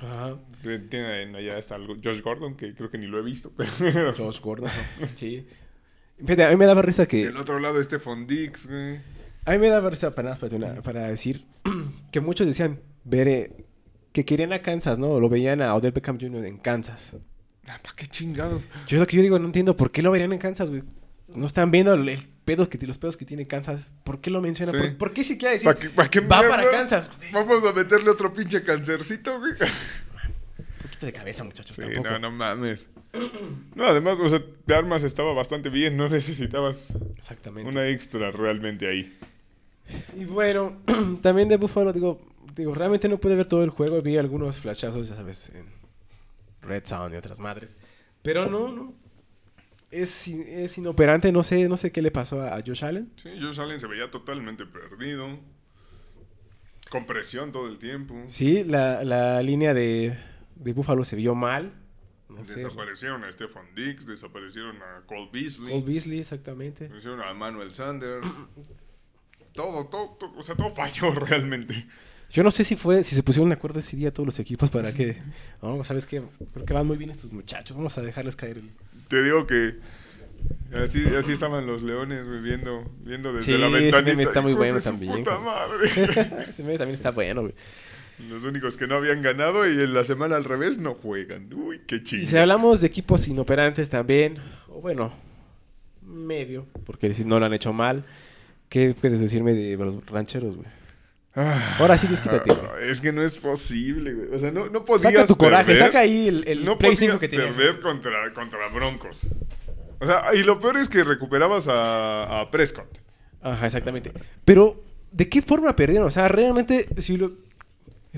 Ajá. eh, tiene allá está algo- Josh Gordon, que creo que ni lo he visto, pero... Josh Gordon. sí. Fíjate, a mí me daba risa que... Del otro lado, Stephon Dix, güey. A mí me daba risa para, para, para decir que muchos decían ver eh, que querían a Kansas, ¿no? Lo veían a Odell Beckham Jr. en Kansas. Ah, ¿Para qué chingados? Yo lo que yo digo, no entiendo por qué lo verían en Kansas, güey. No están viendo el, pedo que, los pedos que tiene Kansas. ¿Por qué lo mencionan? Sí. ¿Por, por qué decir ¿Para qué, pa' qué va mierda? para Kansas? Un Vamos a meterle otro pinche cancercito, güey. poquito de cabeza, muchachos, Sí, tampoco. no, no mames. No, además, o sea, de armas estaba bastante bien, no necesitabas Exactamente. una extra realmente ahí. Y bueno, también de Buffalo, digo, digo, realmente no pude ver todo el juego. Vi algunos flashazos, ya sabes, en Red Sound y otras madres. Pero no, no. Es, es inoperante, no sé, no sé qué le pasó a, a Josh Allen. Sí, Josh Allen se veía totalmente perdido. Con presión todo el tiempo. Sí, la, la línea de, de Buffalo se vio mal. No sé. Desaparecieron a Stephon Dix, desaparecieron a Cole Beasley, Cole Beasley, exactamente. desaparecieron a Manuel Sanders. todo, todo, todo, o sea, todo falló realmente. Yo no sé si fue, si se pusieron de acuerdo ese día todos los equipos para que, no, sabes qué, creo que van muy bien estos muchachos, vamos a dejarles caer. el- Te digo que así, así estaban los leones güey, viendo, viendo desde Sí, la ese ventanita. meme está muy bueno también, puta madre. ese meme también está bueno, güey. Los únicos que no habían ganado y en la semana al revés no juegan. Uy, qué Y chido. si hablamos de equipos inoperantes también, o bueno, medio, porque si no lo han hecho mal, ¿qué puedes decirme de los rancheros, güey? Ahora sí, desquítate, güey. Ah, Es que no es posible, güey. O sea, no, no podías Saca tu coraje, saca ahí el, el no Play podías 5 que tienes. perder contra, contra Broncos. O sea, y lo peor es que recuperabas a, a Prescott. Ajá, exactamente. Pero, ¿de qué forma perdieron? O sea, realmente, si lo...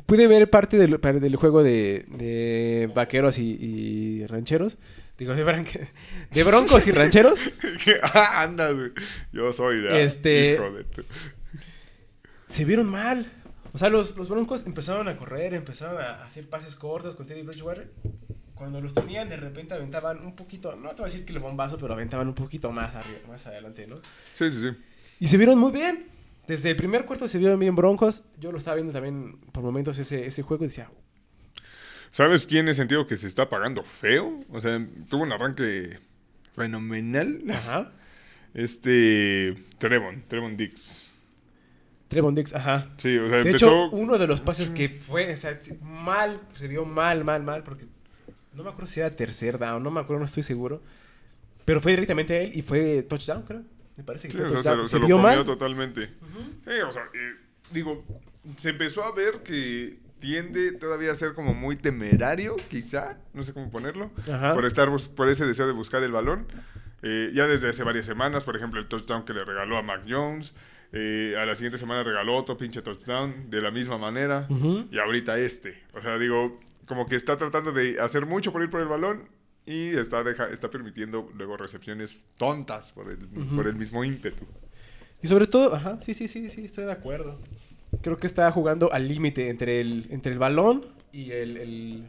Pude ver parte del, del juego de, de vaqueros y, y rancheros. Digo, de, bran- de broncos y rancheros. ah, anda, güey. Yo soy de... Este- Hijo de tu- se vieron mal. O sea, los, los Broncos empezaron a correr, empezaron a hacer pases cortos con Teddy Bridgewater. Cuando los tenían, de repente aventaban un poquito, no te voy a decir que el bombazo, pero aventaban un poquito más arriba, más adelante, ¿no? Sí, sí, sí. Y se vieron muy bien. Desde el primer cuarto se vieron bien Broncos. Yo lo estaba viendo también por momentos ese, ese juego y decía, ¿Sabes quién he sentido que se está pagando feo? O sea, tuvo un arranque fenomenal. ajá. Este. Trevon, Trevon Dix. Trevon Dix, ajá. Sí, o sea, De empezó. hecho, uno de los pases que fue, o sea, mal, se vio mal, mal, mal, porque no me acuerdo si era tercer down, no me acuerdo, no estoy seguro. Pero fue directamente a él y fue touchdown, creo. Me parece que Sí, fue o sea, se, touchdown. lo- se, se lo vio comió mal. totalmente. Sí, o sea, eh, digo, se empezó a ver que tiende todavía a ser como muy temerario, quizá, no sé cómo ponerlo, Ajá. por estar por ese deseo de buscar el balón. Eh, ya desde hace varias semanas, por ejemplo, el touchdown que le regaló a Mac Jones. Eh, a la siguiente semana regaló otro pinche touchdown de la misma manera. Y ahorita este. O sea, digo, como que está tratando de hacer mucho por ir por el balón y está, deja- está permitiendo luego recepciones tontas por el, por el mismo ímpetu. Y sobre todo, ajá, sí, sí, sí, sí, estoy de acuerdo. Creo que está jugando al límite entre el, entre el balón y el, el,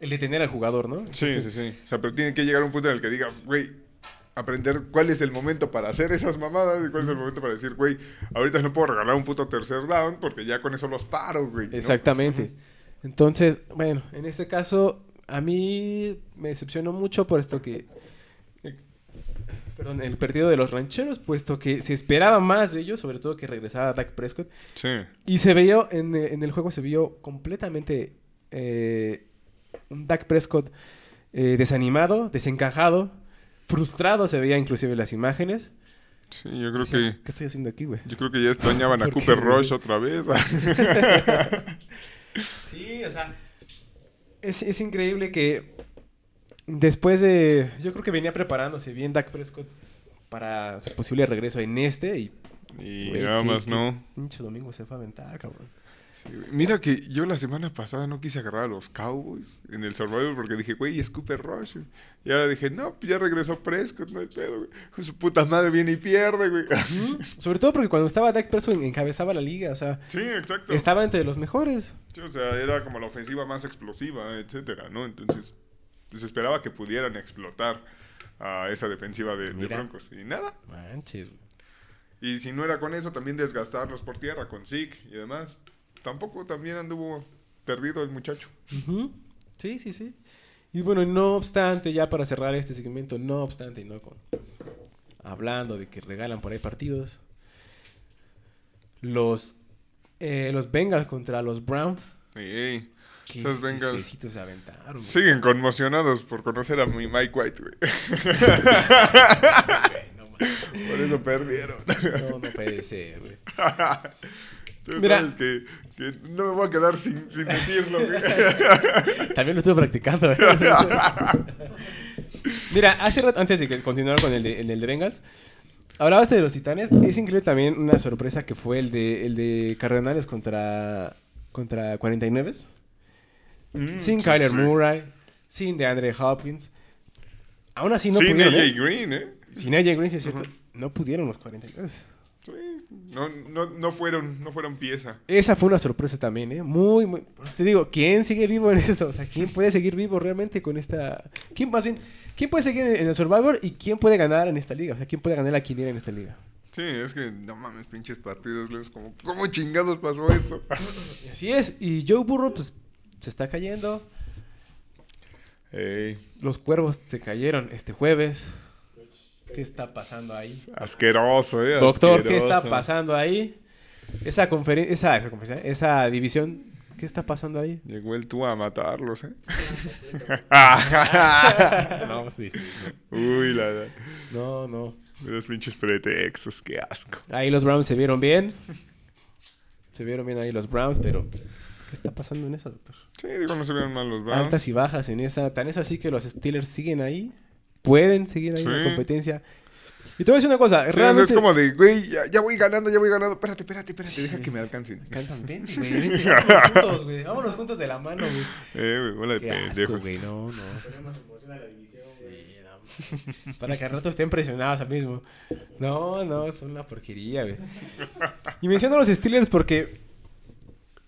el detener al jugador, ¿no? Sí, Entonces, sí, sí. O sea, pero tiene que llegar un punto en el que digas, güey, aprender cuál es el momento para hacer esas mamadas y cuál es el momento para decir, güey, ahorita no puedo regalar un puto tercer down porque ya con eso los paro, güey. ¿no? Exactamente. Entonces, bueno, en este caso, a mí me decepcionó mucho por esto que. Perdón, el partido de los rancheros, puesto que se esperaba más de ellos, sobre todo que regresara Dak Prescott. Sí. Y se vio, en, en el juego se vio completamente eh, un Dak Prescott eh, desanimado, desencajado, frustrado, se veía inclusive las imágenes. Sí, yo creo Decía, que... ¿Qué estoy haciendo aquí, güey? Yo creo que ya extrañaban a ¿Por qué, Cooper güey? Rush otra vez. Sí, o sea, es, es increíble que después de... Yo creo que venía preparándose bien Dak Prescott para su posible regreso en este y... y nada qué- más qué no. Pinche domingo se fue a aventar, cabrón. Mira que yo la semana pasada no quise agarrar a los Cowboys en el Survivor porque dije, güey, es Cooper Rush. Y ahora dije, no, pues ya regresó Prescott, no hay pedo, güey. Su puta madre viene y pierde, güey. Sobre todo porque cuando estaba Dak Prescott encabezaba la liga, o sea, Sí, exacto. estaba entre los mejores. Sí, o sea, era como la ofensiva más explosiva, etcétera, ¿no? Entonces, pues esperaba que pudieran explotar a esa defensiva de. Broncos. Y nada. Manches, güey. Y si no era con eso, también desgastarlos por tierra, con Zeke y demás. Tampoco también anduvo perdido el muchacho. Sí, sí, sí. Y bueno, no obstante, ya para cerrar este segmento, no obstante, y no con... Hablando de que regalan por ahí partidos. Los, eh, los Bengals contra los Browns. Ey, Qué Esos Bengals se aventaron. güey. siguen conmocionados por conocer a mi Mike White, güey. Por eso perdieron. No, no puede ser, güey. Tú Mira. sabes que, que no me voy a quedar sin, sin decirlo. También lo estuve practicando. ¿eh? Mira, hace rato, antes de continuar con el de, el de Bengals, hablabas de los Titanes. Es increíble también una sorpresa que fue el de, el de Cardenales contra, contra 49. Mm, sin sí, Kyler sí. Murray, sin DeAndre Hopkins. Aún así no Sin pudieron. AJ ¿eh? Green, ¿eh? Sin AJ Green, sí es cierto. No pudieron los 49. No, no, no, fueron, no fueron pieza. Esa fue una sorpresa también, ¿eh? Muy, muy... Te digo, ¿quién sigue vivo en esto? O sea, ¿quién puede seguir vivo realmente con esta... ¿Quién más bien... ¿Quién puede seguir en el Survivor y quién puede ganar en esta liga? O sea, ¿quién puede ganar la quiniela en esta liga? Sí, es que no mames, pinches partidos, es como, ¿cómo chingados pasó eso? Y así es. Y Joe Burrow, pues, se está cayendo. Los cuervos se cayeron este jueves. ¿Qué está pasando ahí? asqueroso, ¿eh? Doctor, ¿qué está pasando ahí? Esa conferencia, esa, esa conferencia, esa división, ¿qué está pasando ahí? Llegó el tú a matarlos, ¿eh? no, sí. Uy, la, la. No, no. Los pinches pretextos, qué asco. Ahí los Browns se vieron bien. Se vieron bien ahí los Browns, pero ¿qué está pasando en esa, doctor? Sí, digo, no se vieron mal los Browns. Altas y bajas en esa. Tan es así que los Steelers siguen ahí. Pueden seguir ahí en la competencia. Y te voy a decir una cosa. Sí, realmente... es como de, güey, ya, ya voy ganando, ya voy ganando. Espérate, espérate, espérate, deja que me alcancen. Cansan, vente, güey. vente, vámonos juntos, güey. Vámonos juntos de la mano, güey. Eh, güey, bola de pendejos. güey. No, no. Para que al rato estén presionados al mismo. No, no, es una porquería, güey. Y menciono a los Steelers porque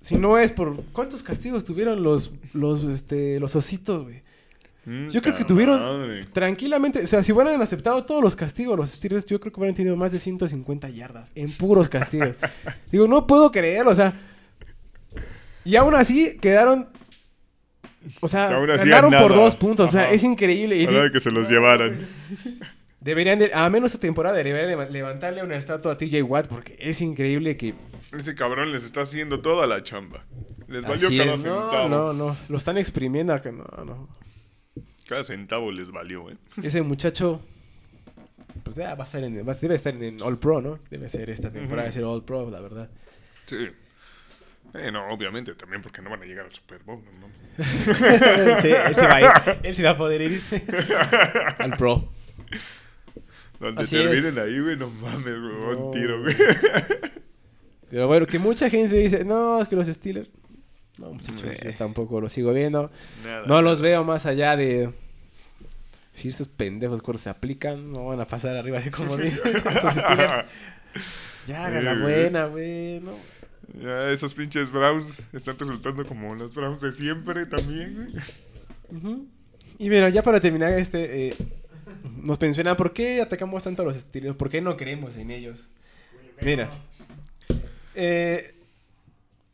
si no es por cuántos castigos tuvieron los los este los ositos, güey. Yo creo que tuvieron madre. tranquilamente, o sea, si hubieran aceptado todos los castigos los Steelers, yo creo que hubieran tenido más de 150 yardas en puros castigos. Digo, no puedo creerlo, o sea, y aún así quedaron o sea, ganaron por dos puntos, o sea, es increíble. Y de que se los llevaran. Deberían, de- a menos esta temporada, deberían leva- levantarle una estatua a TJ Watt porque es increíble que... Ese cabrón les está haciendo toda la chamba. Les valió cada. No, centavo. no, no, lo están exprimiendo acá, no, no. Cada centavo les valió, ¿eh? Ese muchacho, pues ya va a estar en, va- debe estar en All Pro, ¿no? Debe ser esta temporada, Ujú. de ser All Pro, la verdad. Sí. Eh, no, obviamente, también porque no van a llegar al Super Bowl. No, sí, él se va a ir, él se va a poder ir al Pro. Donde Así terminen ahí, güey, no mames, güey, No. un tiro, güey. Pero bueno, que mucha gente dice, no, es que los Steelers... No, muchachos, Eh. yo tampoco los sigo viendo. Nada. No los veo más allá de. Si esos pendejos cuando se aplican, no van a pasar arriba de como esos Steelers. Ya hagan la buena, güey. No. Ya esos pinches Browns están resultando como los Browns de siempre también, güey. Y mira, ya para terminar este. eh, nos menciona por qué atacamos tanto a los Steelers, por qué no creemos en ellos. Mira. Eh,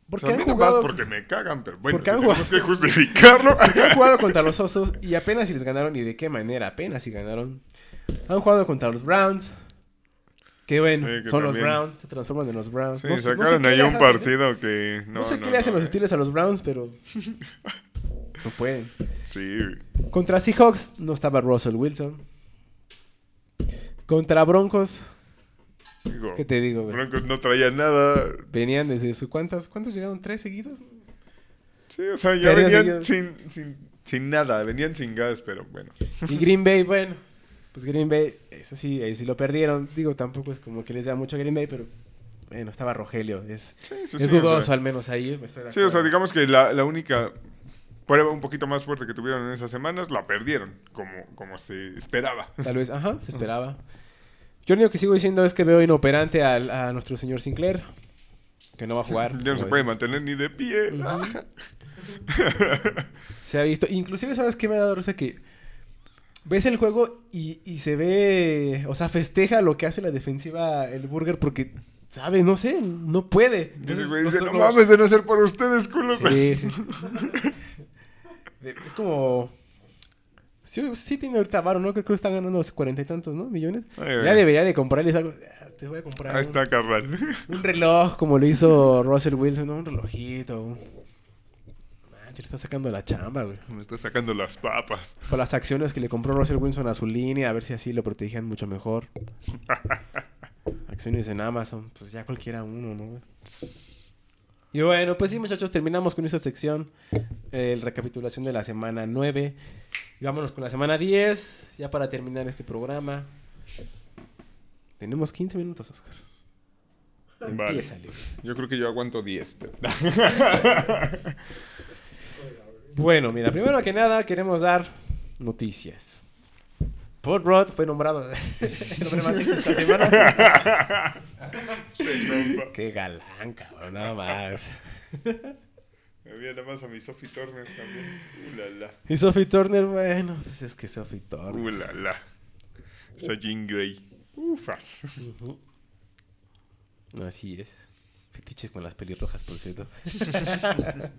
porque O sea, han jugado, porque me cagan, pero bueno, Porque si han tenemos que justificarlo. porque han jugado contra los Osos y apenas si les ganaron y de qué manera, apenas si ganaron. Han jugado contra los Browns. Que bueno, Sí, que son los. Browns, se transforman en los Browns. Sí, No sé- no sé sacaron ahí un partido que... No, No, sé no, qué le hacen los eh. Steelers a los Browns, pero no pueden. Sí. Contra Seahawks no estaba Russell Wilson. Contra Broncos, Digo, ¿qué te digo, güey? Broncos no traía nada. Venían desde su cuántas, ¿cuántos llegaron? ¿Tres seguidos? Sí, o sea, ya venían sin, sin, sin nada. Venían sin gas, pero bueno. Y Green Bay, bueno, pues Green Bay, eso sí, ahí sí lo perdieron. Digo, tampoco es como que les da mucho a Green Bay, pero bueno, estaba Rogelio. Es, Sí, es sí, o dudoso sea, al menos ahí. Sí, o sea, digamos que la, la única prueba un poquito más fuerte que tuvieron en esas semanas la perdieron, como, como se esperaba. Tal vez, ajá, se esperaba. Yo lo único que sigo diciendo es que veo inoperante al- a, nuestro señor Sinclair, que no va a jugar. Ya no se puede mantener ni de pie. Se ha visto. Inclusive, ¿sabes qué me ha dado risa? Que ves el juego y, y se ve... O sea, festeja lo que hace la defensiva el Burger porque, ¿sabe? No sé, no puede. Entonces, Entonces, güey, dice, no mames de no ser por ustedes, culos. Sí, Es como... Sí, sí tiene ahorita varo, ¿no? Creo que está ganando cuarenta y tantos, ¿no? Millones. Ay, Ya debería de comprarles algo. Ah, Te voy a comprar Ahí un- está, carnal. un reloj como lo hizo Russell Wilson, ¿no? Un relojito. un- Manches, le está sacando la chamba, güey. Me está sacando las papas. Por las acciones que le compró Russell Wilson a su línea, a ver si así lo protegían mucho mejor. acciones en Amazon, pues ya cualquiera uno, ¿no? güey? Y bueno, pues sí, muchachos, terminamos con esta sección. El recapitulación de la semana 9. Y vámonos con la semana 10, ya para terminar este programa. Tenemos 15 minutos, Oscar. Vale. Empiézale. Yo creo que yo aguanto 10. pero- Bueno, mira, primero que nada queremos dar noticias. Paul Rudd fue nombrado el hombre más sexy esta semana. Qué galán, cabrón, nada más. Había nada más a mi Sophie Turner también. Uh, la, la. Y Sophie Turner, bueno, pues es que Sophie Turner. Uh, la, la. Esa Jean Grey. Ufas. Así es. Fetiche con las pelirrojas, por cierto.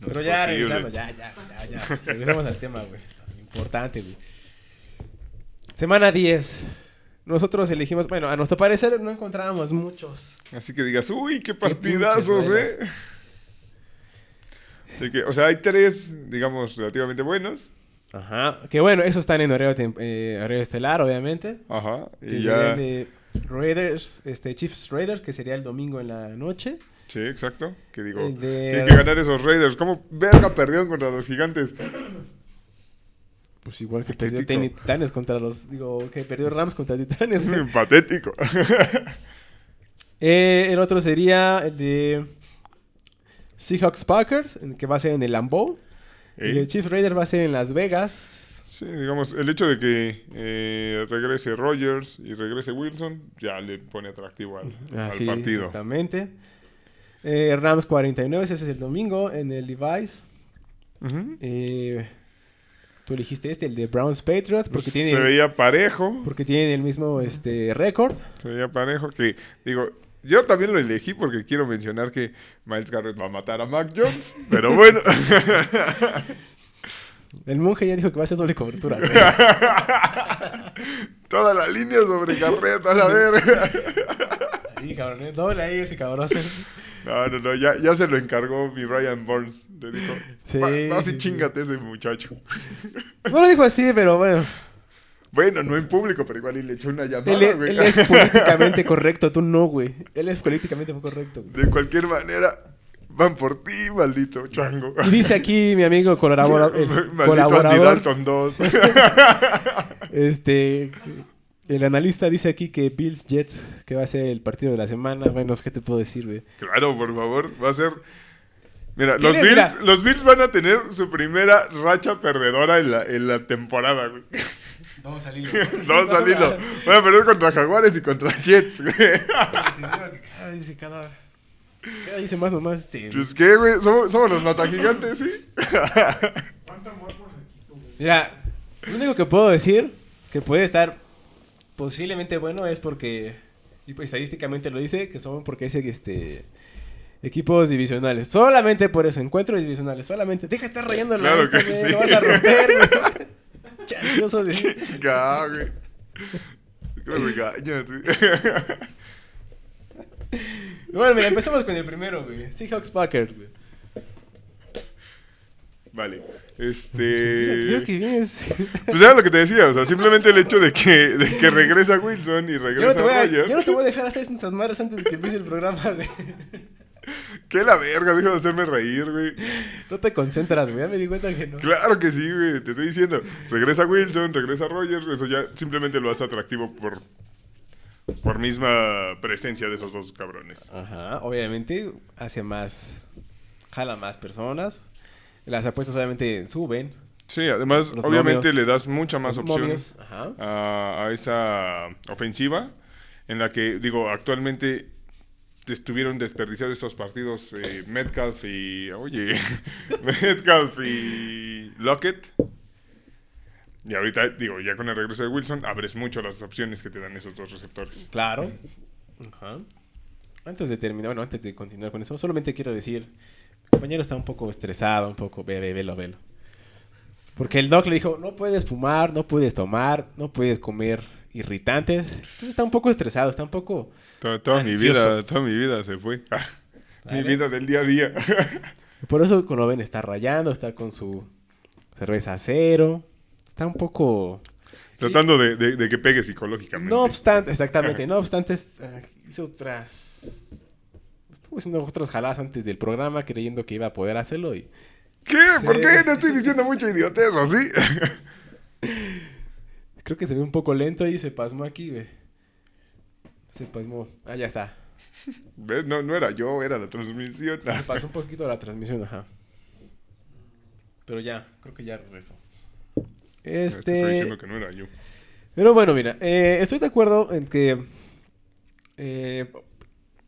No Pero ya, posible. regresando, ya, ya, ya, ya. Regresamos al tema, güey. Importante, güey. Semana 10. Nosotros elegimos, bueno, a nuestro parecer no encontrábamos muchos. Así que digas, uy, qué partidazos, ¿eh? Así que, o sea, hay tres, digamos, relativamente buenos. Ajá. Que bueno, esos están en horario, eh, horario estelar, obviamente. Ajá. Que Y serían ya. de Raiders, este, Chiefs Raiders, que sería el domingo en la noche. Sí, exacto. Que digo, de- tienen que ganar esos Raiders. ¿Cómo verga perdieron contra los gigantes? Pues igual que perdió Titanes contra los. Digo, que perdió Rams contra Titanes. güey. Patético. Eh, el otro sería el de Seahawks Packers, que va a ser en el Lambeau. Y ¿Eh? el Chiefs Raiders va a ser en Las Vegas. Sí, digamos, el hecho de que eh, regrese Rogers y regrese Wilson ya le pone atractivo al, partido. exactamente. Eh, Rams 49, ese es el domingo en el device. Ujú. Eh, tú elegiste este, el de Browns Patriots, porque Se tiene, veía parejo. porque tienen el mismo este, récord. Se veía parejo. Que, digo, yo también lo elegí porque quiero mencionar que Miles Garrett va a matar a Mac Jones. Pero bueno. El monje ya dijo que va a ser doble cobertura. Toda la línea sobre Garrett a la verga. Ahí, cabrón, ¿eh? doble ahí ese cabrón. No, no, no, ya, ya se lo encargó mi Ryan Burns. Le dijo, Sí, "Va- vas sí, y sí. chingate ese muchacho. No lo dijo así, pero bueno. Bueno, no en público, pero igual y le echó una llamada, Él, es- güey. él es políticamente correcto, tú no, güey. Él es políticamente correcto. güey. De cualquier manera, van por ti, maldito chango. Y dice aquí mi amigo colaborador, el Maldito Andy colaborador, Dalton 2. este, el analista dice aquí que Bills Jets, que va a ser el partido de la semana. Bueno, ¿qué te puedo decir, güey? claro, por favor, va a ser... Mira, ¿Quién los? Bills, Mira. los Bills van a tener su primera racha perdedora en la, en la temporada, güey. Vamos a salir. Vamos a salirlo. Van a perder contra Jaguares y contra Jets, güey. Cada dice cada. Cada dice más o más este. Pues qué, güey, somos, somos los matagigantes, ¿sí? Mira, lo único que puedo decir que puede estar posiblemente bueno es porque, y pues estadísticamente lo dice, que son porque es este equipos divisionales. Solamente por eso, encuentros divisionales. Solamente. Deja de estar rayando la Claro esta, que sí. Lo vas a romper. Chancioso de. Chinga, güey. Me regañas, güey. Bueno, mira, empezamos con el primero, güey. Seahawks Packers, güey. Vale. Pues Este. que vienes. Pues era lo que te decía, o sea, simplemente el hecho de que, de que regresa Wilson y Yo no, regresa voy a, Rogers. yo no te voy a dejar hasta estas madres antes de que empiece el programa, güey. Que la verga, deja de hacerme reír, güey. No te concentras, güey. Ya me di cuenta que no. Claro que sí, güey, te estoy diciendo. Regresa Wilson, regresa Rogers, eso ya simplemente lo hace atractivo por, por misma presencia de esos dos cabrones. Ajá, obviamente hace más, jala más personas. Las apuestas obviamente suben. Sí, además, Los obviamente le das muchas más Los opciones a, a esa ofensiva, en la que, digo, actualmente estuvieron desperdiciados estos partidos eh, Metcalf y, oye, Metcalf y Lockett. Y ahorita, digo, ya con el regreso de Wilson, abres mucho las opciones que te dan esos dos receptores. Claro. Ajá. Antes de terminar, bueno, antes de continuar con eso, solamente quiero decir, compañero está un poco estresado, un poco, ve, ve, velo, velo. Porque el doc le dijo, no puedes fumar, no puedes tomar, no puedes comer irritantes. Entonces está un poco estresado, está un poco... Toda, toda mi vida, toda mi vida se fue. Ah, Mi vida del día a día. Por eso, como lo ven, está rayando, está con su cerveza cero. Está un poco... Tratando de, de- de que pegue psicológicamente. No obstante, exactamente, no obstante, eh, hizo otras... Estuvo haciendo otras jaladas antes del programa creyendo que iba a poder hacerlo y... ¿Qué? ¿Por qué? No estoy diciendo mucho idiotez, ¿o sí? Creo que se ve un poco lento y se pasmó aquí, güey. Se pasmó. Ah, ya está. ¿Ves? No, no era yo, era la transmisión. Se pasó un poquito la transmisión, ajá. Pero ya, creo que ya regresó. Te estoy Este... diciendo que no era yo. Pero bueno, mira, eh, estoy de acuerdo en que eh,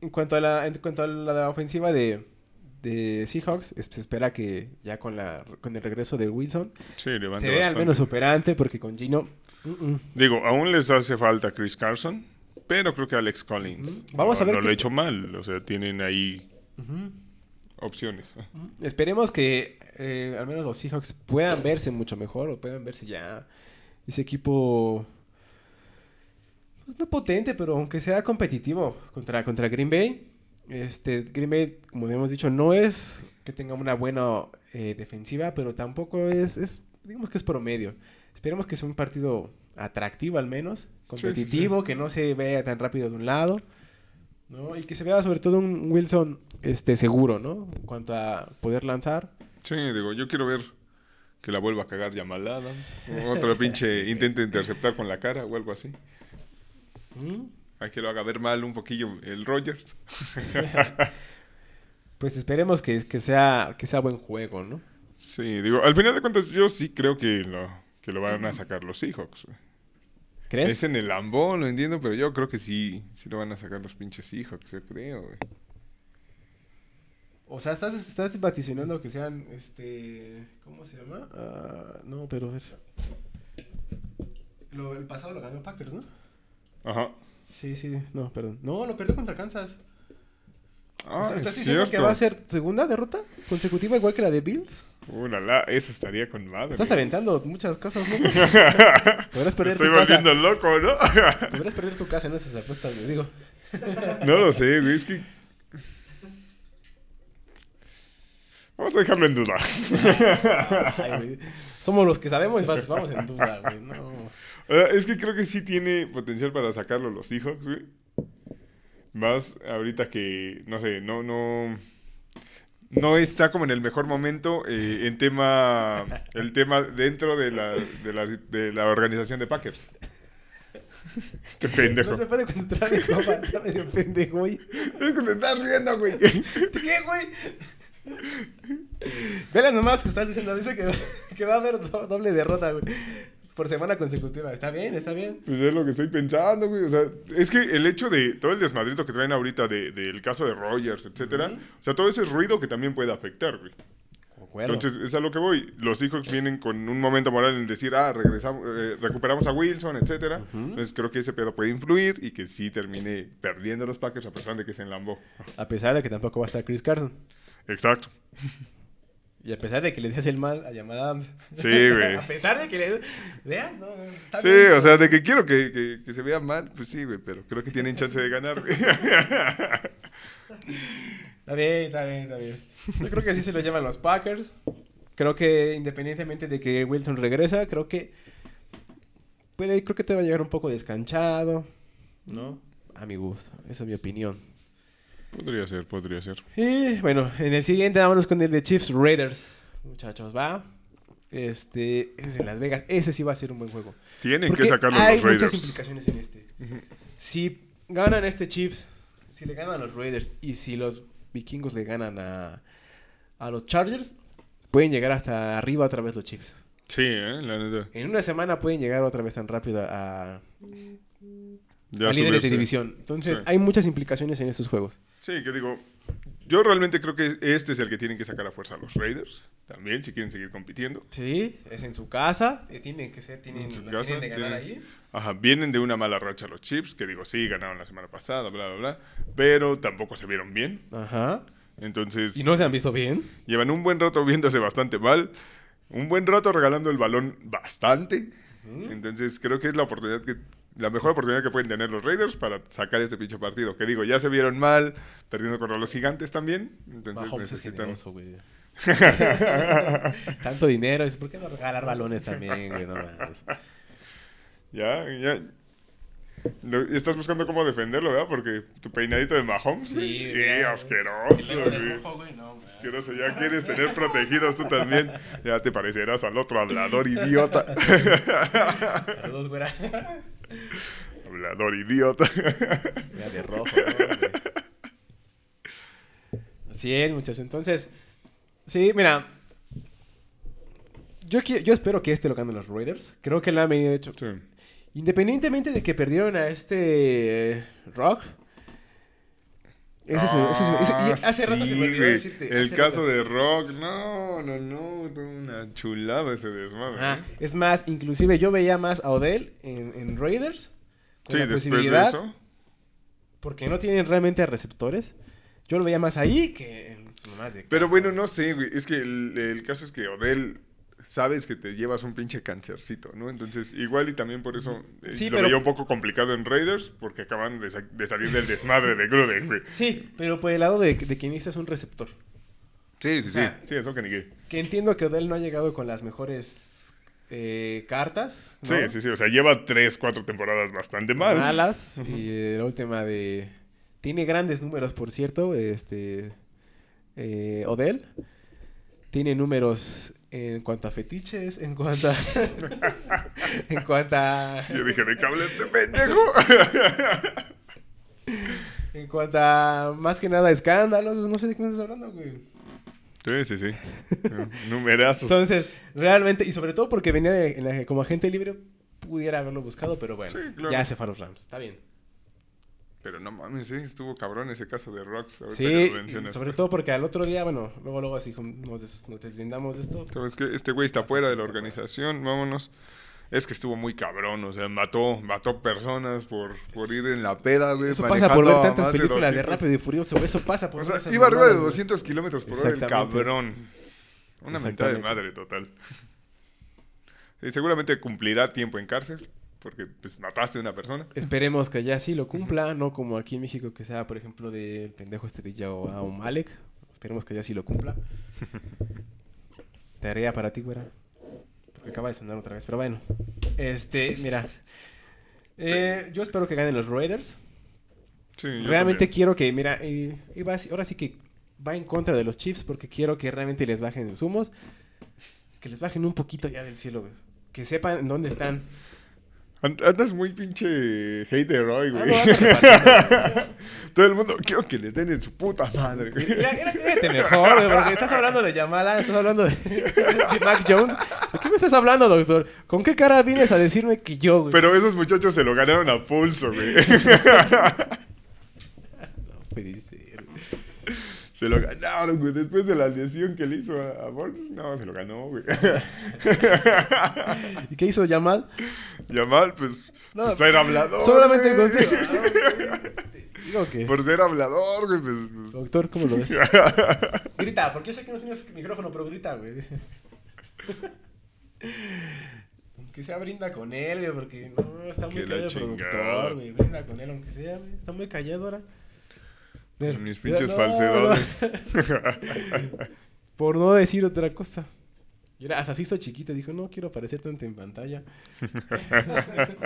en cuanto a la en cuanto a la ofensiva de, de Seahawks, se espera que ya con la con el regreso de Wilson Sí, se vea al menos operante porque con Gino mm, mm. Digo, aún les hace falta Chris Carson, pero creo que Alex Collins Ujú. Vamos no, a ver no lo ha hecho mal. O sea, tienen ahí opciones. Esperemos que eh, al menos los Seahawks puedan verse mucho mejor o puedan verse ya ese equipo pues no potente, pero aunque sea competitivo contra, contra Green Bay. Este, Green Bay, como hemos dicho, no es que tenga una buena eh, defensiva, pero tampoco es, es, digamos que es promedio. Esperemos que sea un partido atractivo al menos, sí, sí. competitivo, que no se vea tan rápido de un lado, ¿no? Y que se vea sobre todo un Wilson este, seguro, ¿no? En cuanto a poder lanzar. Sí, digo, yo quiero ver que la vuelva a cagar Jamal Adams. o pinche intente interceptar con la cara o algo así. ¿Mm? Hay que lo haga ver mal un poquillo el Rogers. Pues esperemos que, que sea, que sea buen juego, ¿no? Sí, digo, al final de cuentas yo sí creo que, lo, que lo van a sacar los Seahawks. ¿Crees? Es en el Lambo, lo entiendo, pero yo creo que sí, sí lo van a sacar los pinches Seahawks, yo creo, güey. O sea, estás, estás vaticinando que sean, este, ¿cómo se llama? Ah, no, pero a ver. Lo- el pasado lo ganó Packers, ¿no? Ajá. Sí, sí, no, perdón. No, lo perdió contra Kansas. Ah, O sea, ¿Estás es diciendo que va a ser segunda derrota consecutiva igual que la de Bills? Uh, la, la, eso estaría con madre. Estás aventando muchas cosas, ¿no? Podrás perder Estoy tu casa. volviendo loco, ¿no? Podrás perder tu casa en esas apuestas, me digo. no lo sé, güey, es que... Vamos a dejarlo en duda. Ay, güey. Somos los que sabemos y vamos en duda, güey. No. Eh, Es que creo que sí tiene potencial para sacarlo los Seahawks, güey. Más ahorita que, no sé, no, no... No está como en el mejor momento eh, en tema... El tema dentro de la, de la, de la organización de Packers. Este pendejo. No se puede concentrar papá. Está medio pendejo, güey. Es que te estás riendo, güey. ¿Qué, güey? Ve las nomás que estás diciendo. Dice que, que va a haber do- doble derrota, güey. Por semana consecutiva. Está bien, está bien. Pues es lo que estoy pensando, güey. O sea, es que el hecho de todo el desmadrito que traen ahorita de- del caso de Rogers, etcétera, o sea, todo eso es ruido que también puede afectar, güey. Concuerdo. Entonces, es a lo que voy. Los hijos vienen con un momento moral en decir, ah, regresamos, eh, recuperamos a Wilson, etcétera. Entonces, creo que ese pedo puede influir y que sí termine perdiendo los Packers a pesar de que se enlambó. A pesar de que tampoco va a estar Chris Carson. Exacto. Y a pesar de que le des el mal a llamada. Sí, güey. a pesar de que le Veas, no, está Sí, bien. o sea, de que quiero que, que- que se vea mal, pues sí, güey, pero creo que tienen chance de ganar, güey. Está bien, está bien, está bien. Yo creo que sí se lo llevan los Packers. Creo que independientemente de que Wilson regresa, creo que puede, creo que te va a llegar un poco descanchado, ¿no? A mi gusto, esa es mi opinión. Podría ser, podría ser. Y bueno, en el siguiente vámonos con el de Chiefs Raiders. Muchachos, va. Este, ese es en Las Vegas. Ese sí va a ser un buen juego. Tienen Porque que sacarlo hay los muchas Raiders. implicaciones en este. Si ganan este Chiefs, si le ganan a los Raiders y si los vikingos le ganan a, a los Chargers, pueden llegar hasta arriba otra vez los Chiefs. Sí, eh, la neta. En una semana pueden llegar otra vez tan rápido a, Ya a líderes de división. Entonces, Sí. hay muchas implicaciones en estos juegos. Sí, que digo, yo realmente creo que este es el que tienen que sacar a fuerza los Raiders. También, si quieren seguir compitiendo. Sí, es en su casa. eh, tienen que ser, tienen, la casa, tienen de ganar tienen- ahí. Ajá, vienen de una mala racha los Chips, que digo, sí, ganaron la semana pasada, bla, bla, bla. Pero tampoco se vieron bien. Ajá. Entonces, Y no se han visto bien. llevan un buen rato viéndose bastante mal. Un buen rato regalando el balón bastante. Entonces, creo que es la oportunidad que. La mejor oportunidad que pueden tener los Raiders para sacar este pinche partido. Que digo, ya se vieron mal, perdiendo contra los gigantes también. Entonces Mahomes es generoso, güey. Tanto dinero. es, ¿Por qué no regalar balones también, güey? No. Ya, ya. Estás buscando cómo defenderlo, ¿verdad? Porque tu peinadito de Mahomes. Sí, güey, güey. asqueroso, güey. rojo, güey, no, güey. Asqueroso, ya quieres tener protegidos tú también. Ya te parecerás al otro hablador idiota. Saludos, güera. hablador idiota. Mira, de rojo, ¿no? Así es, muchachos. Entonces, sí, mira. Yo, espero que este lo ganen los Raiders. Creo que lo han venido hecho. Sí. Independientemente de que perdieron a este eh, Rock. Ese, es el- ese ese- Ah, hace rato se me olvidó decirte. El caso rato. de Rock, no, no, no, una chulada ese desmadre. Ajá. ¿eh? Es más, inclusive yo veía más a Odell en, en Raiders. Con Sí, la después de posibilidad, eso. Porque no tienen realmente a receptores. Yo lo veía más ahí que en sus mamás de Pero bueno, no sé, güey. Es que el, el caso es que Odell, sabes que te llevas un pinche cancercito, ¿no? Entonces, igual y también por eso eh, Sí, lo pero- veía un poco complicado en Raiders, porque acaban de, sa- de salir del desmadre de Gruden, güey. Sí, pero por el lado de, de que necesitas un receptor. Sí, sí, O sea, sí. Sí, eso que ni qué. Que entiendo que Odell no ha llegado con las mejores eh, cartas. ¿no? Sí, sí, sí. O sea, lleva tres, cuatro temporadas bastante mal. Malas. Y eh, la última de... Tiene grandes números, por cierto, este... eh, Odell. Tiene números en cuanto a fetiches, en cuanto a... en cuanto a... Yo dije, ¿de qué habla este pendejo? En cuanto a más que nada escándalos, no sé de qué me estás hablando, güey. Sí, sí, sí. Numerazos. Entonces, realmente, y sobre todo porque venía de, en la- como agente libre, pudiera haberlo buscado, pero bueno, Sí, claro. ya se fue a los Rams. Está bien. Pero no mames, sí, estuvo cabrón ese caso de Rocks. ahorita Sí, que sobre todo porque al otro día, bueno, luego, luego así nos, nos deslindamos de esto. ¿Sabes qué? Este güey está fuera de la organización, vámonos. Es que estuvo muy cabrón, o sea, mató, mató personas por, por ir en la peda, güey. Eso pasa por ver tantas películas de 200. Rápido y Furioso. Eso pasa por O sea, iba arriba de mamadas, güey. 200 kilómetros por hora el cabrón. Una mentada de madre total. Y seguramente cumplirá tiempo en cárcel, porque pues mataste a una persona. Esperemos que ya sí lo cumpla, no como aquí en México que sea, por ejemplo, del pendejo este de Yao Malek. Esperemos que ya sí lo cumpla. Tarea para ti, güera. Porque acaba de sonar otra vez, pero bueno. Este, mira. Eh, yo espero que ganen los Raiders. Sí, Realmente quiero que, mira, eh, ahora sí que va en contra de los Chiefs porque quiero que realmente les bajen los humos. Que les bajen un poquito ya del cielo, güey. Que sepan dónde están. And- Andas muy pinche hater hoy, Ah, güey. no. Todo el mundo, quiero que les den en su puta madre, güey. Mira, mira, mejor, güey, porque estás hablando de Yamala, estás hablando de, de Mac Jones. ¿De qué me estás hablando, doctor? ¿Con qué cara vienes a decirme que yo, güey? Pero esos muchachos se lo ganaron a pulso, güey. No puede ser, güey. Se lo ganaron, güey. Después de la lesión que le hizo a, a no, se lo ganó, güey. ¿Y qué hizo Yamal? Yamal, pues, No, por ser hablador. Solamente güey. contigo. Digo que... Por ser hablador, güey, pues. pues. Doctor, ¿cómo lo ves? Grita, porque yo sé que no tienes micrófono, pero grita, güey. Aunque sea brinda con él, güey, porque no, está muy callado el productor, güey. Brinda con él, aunque sea, güey. Está muy callado ahora. Ver, Mis pinches no, falsedades. no. Por no decir otra cosa. Y era, hasta se hizo chiquito, dijo, no quiero aparecer tanto en pantalla.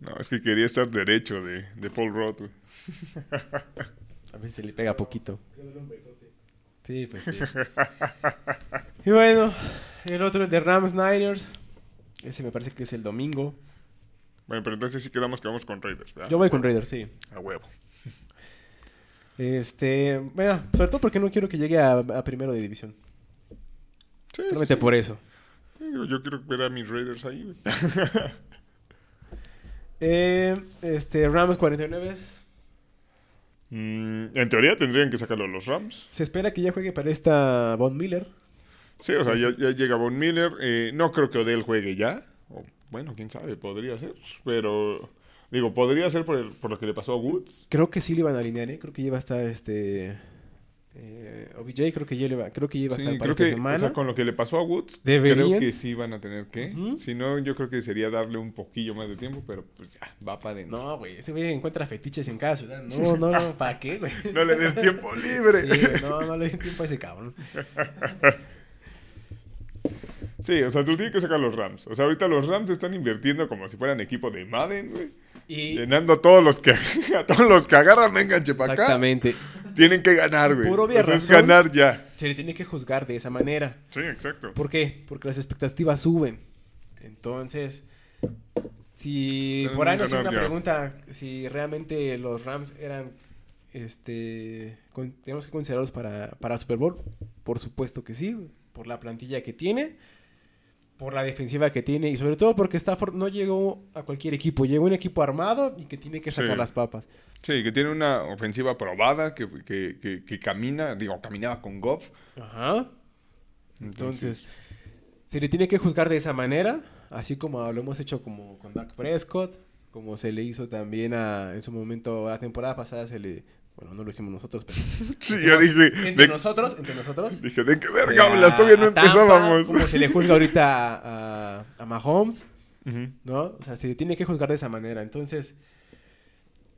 no, es que quería estar derecho de, de Paul Roth. A veces se le pega poquito. Sí, pues sí. y bueno, el otro de Rams Niners. Ese me parece que es el domingo. Bueno, pero entonces sí quedamos que vamos con Raiders, ¿verdad? Yo voy con Raiders, sí. A huevo. Este, bueno, sobre todo porque no quiero que llegue a, a primero de división. Sí, Solamente sí. por eso. Yo quiero ver a mis Raiders ahí. Eh, este, Rams 49. Mm, en teoría tendrían que sacarlo los Rams. Se espera que ya juegue para esta Von Miller. Sí, o sea, ya, ya llega Von Miller. eh, no creo que Odell juegue ya. Bueno, quién sabe, podría ser. Pero, digo, podría ser por, el- por lo que le pasó a Woods. Creo que sí le iban a alinear, ¿eh? Creo que lleva a estar este. Eh, OBJ, creo que ya le va, creo que lleva Sí, para creo que, semana. o sea, con lo que le pasó a Woods, Deberían. creo que sí van a tener que. Si no, yo creo que sería darle un poquillo más de tiempo, pero pues ya, va para adentro. No, güey, ese güey encuentra fetiches en cada ciudad. No, no, no, ¿para qué, güey? No le des tiempo libre. Sí, no, no le den tiempo a ese cabrón. Sí, o sea, tú tienes que sacar los Rams. O sea, ahorita los Rams están invirtiendo como si fueran equipo de Madden, güey. Y Llenando a todos los que a todos los que agarran, vengan, chepa acá. exactamente, Tienen que ganar, güey. Por obvia O sea, es ganar ya. se le tiene que juzgar de esa manera. Sí, exacto. ¿Por qué? Porque las expectativas suben. Entonces, si por ahí no nos hacen una ya. pregunta, si realmente los Rams eran, este, con- tenemos que considerarlos para, para Super Bowl, por supuesto que sí, por la plantilla que tiene, por la defensiva que tiene y sobre todo porque Stafford no llegó a cualquier equipo, llegó a un equipo armado y que tiene que sacar Sí. las papas. Sí, que tiene una ofensiva probada, que, que, que, que camina, digo, caminaba con Goff. Ajá. Entonces, se le tiene que juzgar de esa manera, así como lo hemos hecho como con Dak Prescott, como se le hizo también a, en su momento, la temporada pasada se le, bueno, no lo hicimos nosotros, pero Sí, yo dije, entre de, nosotros, entre nosotros. dije, ¿de qué verga hablas? Todavía no Tampa, empezábamos. Como se le juzga ahorita a, a, a Mahomes. ¿no? O sea, se tiene que juzgar de esa manera. Entonces,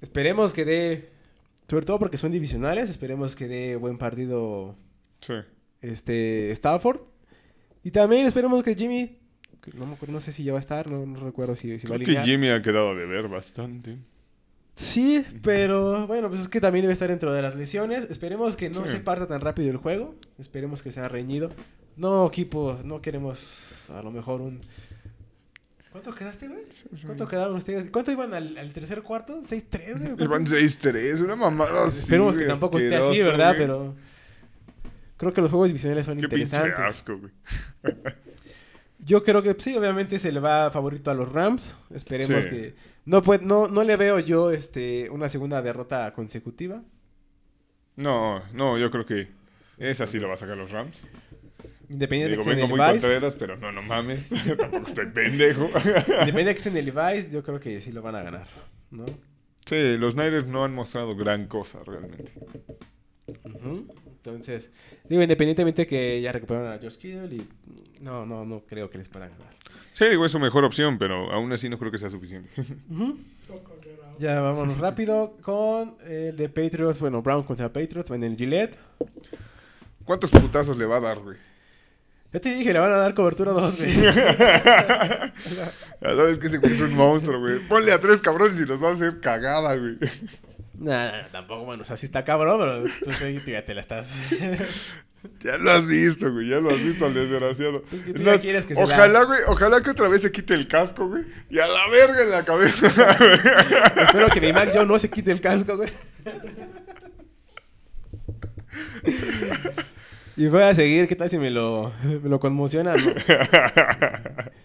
esperemos que dé, sobre todo porque son divisionales, esperemos que dé buen partido Sí. este Stafford. Y también esperemos que Jimmy, no me acuerdo, no sé si ya va a estar, no, no recuerdo si, si va a Creo que. Jimmy ha quedado de ver bastante. Sí, pero bueno, pues es que también debe estar dentro de las lesiones. Esperemos que no Sí. se parta tan rápido el juego. Esperemos que sea reñido. No, equipo, no queremos a lo mejor un... ¿Cuánto quedaste, güey? ¿Cuánto quedaron ustedes? ¿Cuánto iban al, al tercer cuarto? ¿6-3, güey? Iban 6-3, una mamada así. Esperemos que tampoco esté así, ¿verdad? güey. Pero Creo que los juegos divisionales son Qué pinche interesantes. asco, güey. Yo creo que sí, obviamente se le va favorito a los Rams. Esperemos Sí. que. No, puede, no, no le veo yo este, una segunda derrota consecutiva. No, no, yo creo que esa sí lo va a sacar los Rams. Independiente Digo, de que vengo muy en el Vice. contreras, pero no, no mames. Yo tampoco estoy pendejo. Independiente de que esté en el Levi's, yo creo que sí lo van a ganar. ¿no? sí, los Niners no han mostrado gran cosa realmente. Ujú. Entonces, digo, independientemente que ya recuperaron a George Kittle y no, no, no creo que les puedan ganar. Sí, digo, es su mejor opción, pero aún así no creo que sea suficiente. Ya vámonos rápido con el de Patriots, bueno, Brown contra Patriots en el Gillette. ¿Cuántos putazos le va a dar, güey? Ya te dije, le van a dar cobertura 2, güey. Ya sabes que ese güey es un monstruo, güey. Ponle a tres cabrones y los va a hacer cagada, güey. Nah, tampoco, bueno, o sea, sí está cabrón, pero tú, tú ya te la estás. Ya lo has visto, güey. Ya lo has visto al desgraciado. Tú- tú quieres que se ojalá, güey, ojalá que otra vez se quite el casco, güey. Y a la verga en la cabeza. Espero que mi Mac Joe no se quite el casco, güey. Y voy a seguir, ¿qué tal si me lo, me lo conmociona? No.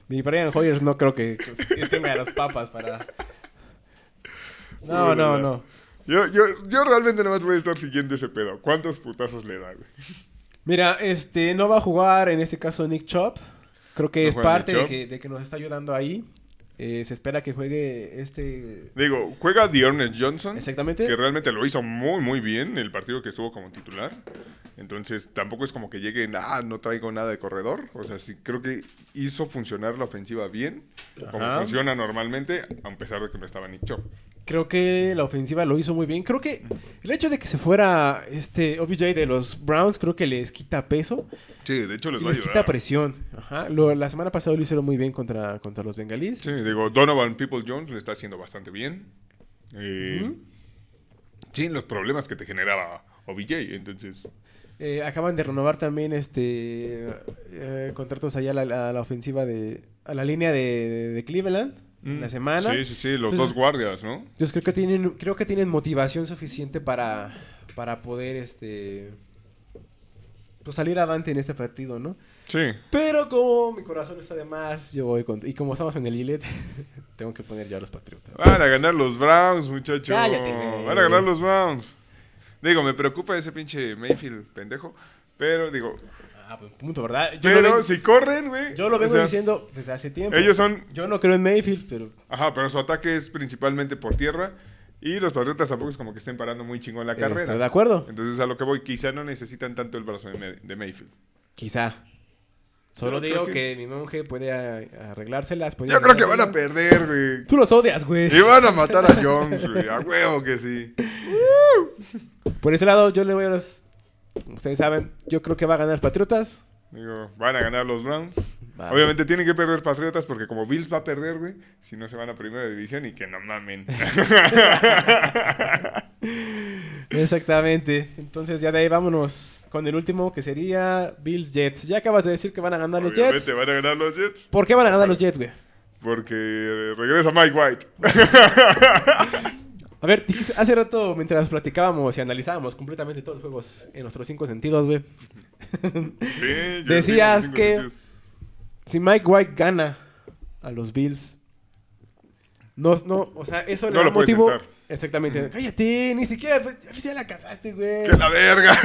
Mi Brian Hoyers no creo que, que tenga las papas para... No, no, no. Yo, yo, yo realmente nada más voy a estar siguiendo ese pedo. ¿Cuántos putazos le da, güey? Mira, este, no va a jugar en este caso Nick Chop. Creo que ¿No es parte que, de que nos está ayudando ahí. Eh, se espera que juegue este... Digo, juega Dearness Johnson. Exactamente. Que realmente lo hizo muy, muy bien el partido que estuvo como titular. Entonces, tampoco es como que llegue, ah, no traigo nada de corredor. O sea, sí creo que hizo funcionar la ofensiva bien, como Ajá. funciona normalmente, a pesar de que no estaba Nick Chubb. Creo que la ofensiva lo hizo muy bien. Creo que el hecho de que se fuera este OBJ de los Browns, creo que les quita peso Sí, de hecho les y va a les quita ayudar. presión. Ajá. Lo- la semana pasada lo hicieron muy bien contra, contra los bengalíes. Sí, digo, Donovan People Jones lo está haciendo bastante bien. Eh. Sin los problemas que te generaba OBJ. Entonces, Eh, acaban de renovar también este eh, contratos allá a la, a la ofensiva de a la línea de, de- de Cleveland mm, la semana. Sí, sí, sí, los Entonces- dos guardias, ¿no? Entonces creo que tienen creo que tienen motivación suficiente para para poder este pues salir adelante en este partido, ¿no? Sí. Pero como mi corazón está de más, yo voy con... Y como estamos en el Gillette, tengo que poner ya a los Patriotas. Van a ganar los Browns, muchacho. Cállate, güey. Van a ganar los Browns. Digo, me preocupa ese pinche Mayfield pendejo. Pero, digo, Ah, pues punto, ¿verdad? Yo pero vengo, si corren, güey. yo lo o vengo sea, diciendo desde hace tiempo. Ellos son. Yo no creo en Mayfield, pero... Ajá, pero su ataque es principalmente por tierra. Y los Patriotas tampoco es como que estén parando muy chingón la carrera. Estoy de acuerdo. Entonces, a lo que voy, quizá no necesitan tanto el brazo de Mayfield. Quizá. Solo digo que... que- mi monje puede arreglárselas. puede Yo creo que van a perder, güey. Tú los odias, güey. Y van a matar a Jones, güey. A huevo que sí. Por ese lado, yo le voy a los... Ustedes saben, yo creo que va a ganar Patriotas. Digo, van a ganar los Browns. Obviamente tienen que perder Patriotas porque como Bills va a perder, güey, si no se van a primera división y que no mamen. Exactamente. Entonces ya de ahí vámonos con el último que sería Bills Jets. Ya acabas de decir que van a ganar los Jets. van a ganar los Jets ¿Por qué van a ganar los Jets, güey? porque eh, regresa Mike White. A ver, hace rato mientras platicábamos y analizábamos completamente todos los juegos en nuestros cinco sentidos, güey. Sí, Decías que- sentidos. Si Mike White gana a los Bills, no, no, o sea, eso le No da lo puedes motivo. sentar. Exactamente. Cállate, ni siquiera, pues, ya la cagaste, güey. ¡Que la verga!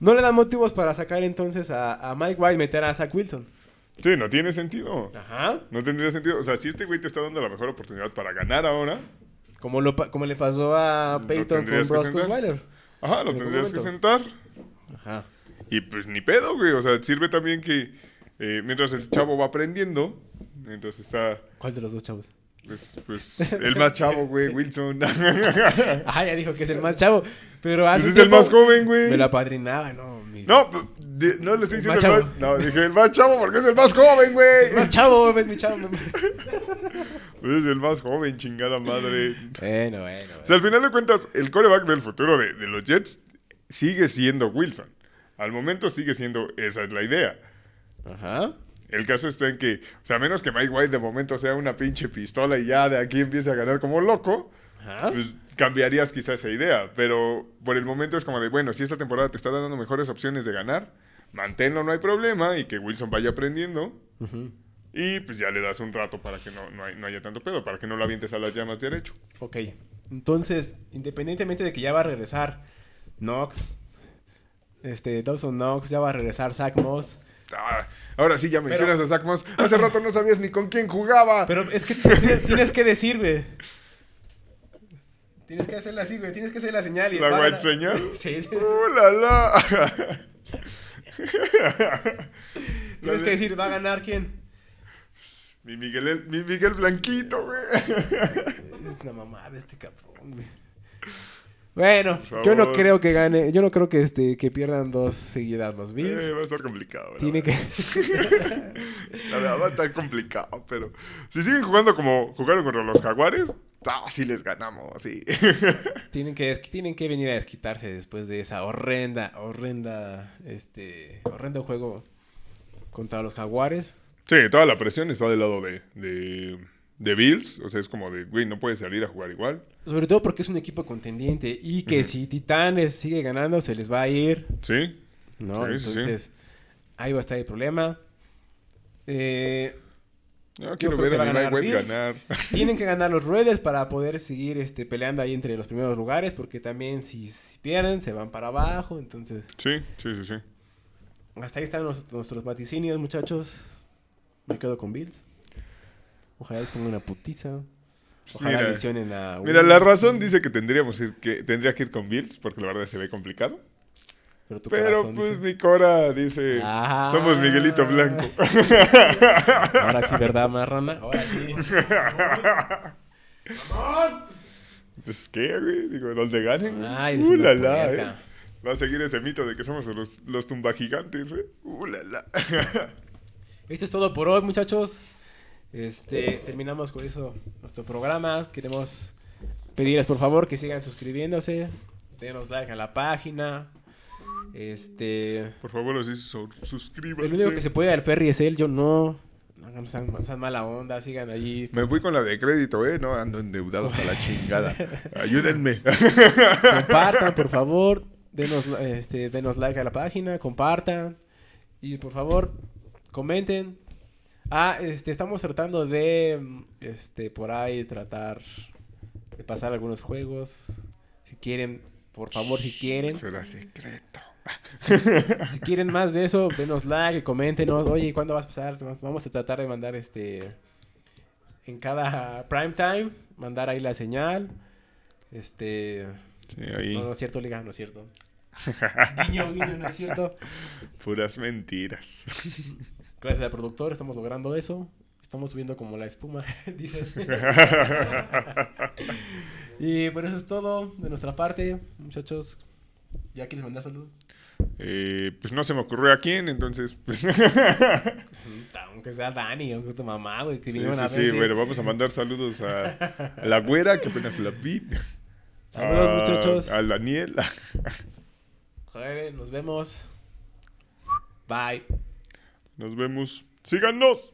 No le da motivos para sacar entonces a, a Mike White y meter a Zach Wilson. sí, no tiene sentido. Ajá. No tendría sentido. O sea, si este güey te está dando la mejor oportunidad para ganar ahora, Como, lo, como le pasó a Peyton con sentar. Osweiler. ajá, lo tendrías que sentar. Ajá. Y pues ni pedo, güey. O sea, sirve también que eh, mientras el chavo va aprendiendo, entonces está, ¿Cuál de los dos chavos? pues, pues el más chavo, güey, Wilson. Ajá, ya dijo que es el más chavo. Pero hace un es el más joven, güey. Me lo apadrinaba, no. mi- No, de- no le estoy El diciendo más el chavo. más, No, dije el más chavo porque es el más joven, güey. El más chavo, es mi chavo. Pues es el más joven, chingada madre. bueno, bueno. O sea, al final de cuentas, el coreback del futuro de, de los Jets sigue siendo Wilson. Al momento sigue siendo, esa es la idea. Ajá. El caso está en que, o sea, a menos que Mike White de momento sea una pinche pistola y ya de aquí empiece a ganar como loco, Ajá. pues cambiarías quizás esa idea. Pero por el momento es como de, bueno, si esta temporada te está dando mejores opciones de ganar, manténlo, no hay problema, y que Wilson vaya aprendiendo. Ujú. Y pues ya le das un rato para que no, no, hay- no haya tanto pedo, para que no lo avientes a las llamas derecho. Ok. Entonces, independientemente de que ya va a regresar Knox, este, Dawson Knox, ya va a regresar Zach Moss. Ah, ahora sí ya mencionas a Zach Moss. Hace rato no sabías ni con quién jugaba. Pero es que tienes, que decir, güey. Tienes que hacerla así, güey. Tienes que hacer la señal. Y ¿La va a white señal? Sí. ¡Uh, la, la! Tienes que decir, ¿va a ganar quién? mi, Miguel, el- mi Miguel Blanquito, güey. Es una mamada este cabrón, güey. Bueno, yo no creo que gane, yo no creo que este que pierdan dos seguidas los Bills. Eh, va a estar complicado. Tiene verdad. que La verdad va a estar complicado, pero si siguen jugando como jugaron contra los Jaguares, ah, sí les ganamos, sí. tienen que tienen que venir a desquitarse después de esa horrenda, horrenda este horrendo juego contra los Jaguares. Sí, toda la presión está del lado de, de, de Bills, o sea, es como de, güey, no puedes salir a jugar igual. Sobre todo porque es un equipo contendiente y que si Titanes sigue ganando se les va a ir, Sí, ¿no? Sí. Entonces, ahí va a estar el problema. Eh, no quiero ver a ganar Bills. ganar. tienen que ganar los Raiders para poder seguir este, peleando ahí entre los primeros lugares, porque también si, si pierden se van para abajo. Entonces, Sí, sí, sí, sí. hasta ahí están los- nuestros vaticinios, muchachos. Me quedo con Bills. Ojalá les ponga una putiza. Ojalá Mira, lesionen a Mira, la razón dice que tendríamos ir, que tendría que ir con Bills, porque la verdad se ve complicado. Pero, tu Pero corazón pues dice- mi Cora dice, Ah. somos Miguelito Blanco. Ahora sí, ¿verdad, marrana? Ahora sí. pues qué, güey, digo, donde ganen. Ay, Uh, la, eh. Va a seguir ese mito de que somos los, los tumbagigantes, ¿eh? Uh, la, la. Esto es todo por hoy, muchachos. Este, terminamos con eso nuestro programa. Queremos pedirles por favor que sigan suscribiéndose, denos like a la página. Este, Por favor, así su- suscríbanse. el único que se puede al ferry es él, yo no. No sean, sean mala onda, sigan allí. Me fui con la de crédito, ¿eh? No, ando endeudado hasta la chingada. Ayúdenme. Compartan, por favor. Denos, este, denos like a la página, compartan. Y por favor, comenten. Ah, este, estamos tratando de, este, por ahí tratar de pasar algunos juegos. Si quieren, por favor, si quieren. Será secreto. Si quieren más de eso, denos like, coméntenos. Oye, ¿cuándo vas a pasar? Vamos a tratar de mandar este, en cada prime time, mandar ahí la señal. Este, Sí, ahí. no, no es cierto, Liga, no es cierto. guiño, guiño, no es cierto. Puras mentiras. Gracias al productor, estamos logrando eso. Estamos subiendo como la espuma, dice. y por eso es todo de nuestra parte, muchachos. ¿Ya quieres mandar saludos? Eh, pues no se me ocurrió a quién, entonces. Pues, sí, Aunque sea Dani, aunque sea tu mamá, güey. Sí, vinieron a sí, bueno, vamos a mandar saludos a, a la güera, que apenas la vi. Saludos, a- muchachos. A Daniel. Joder, nos vemos. Bye. Nos vemos. Síganos.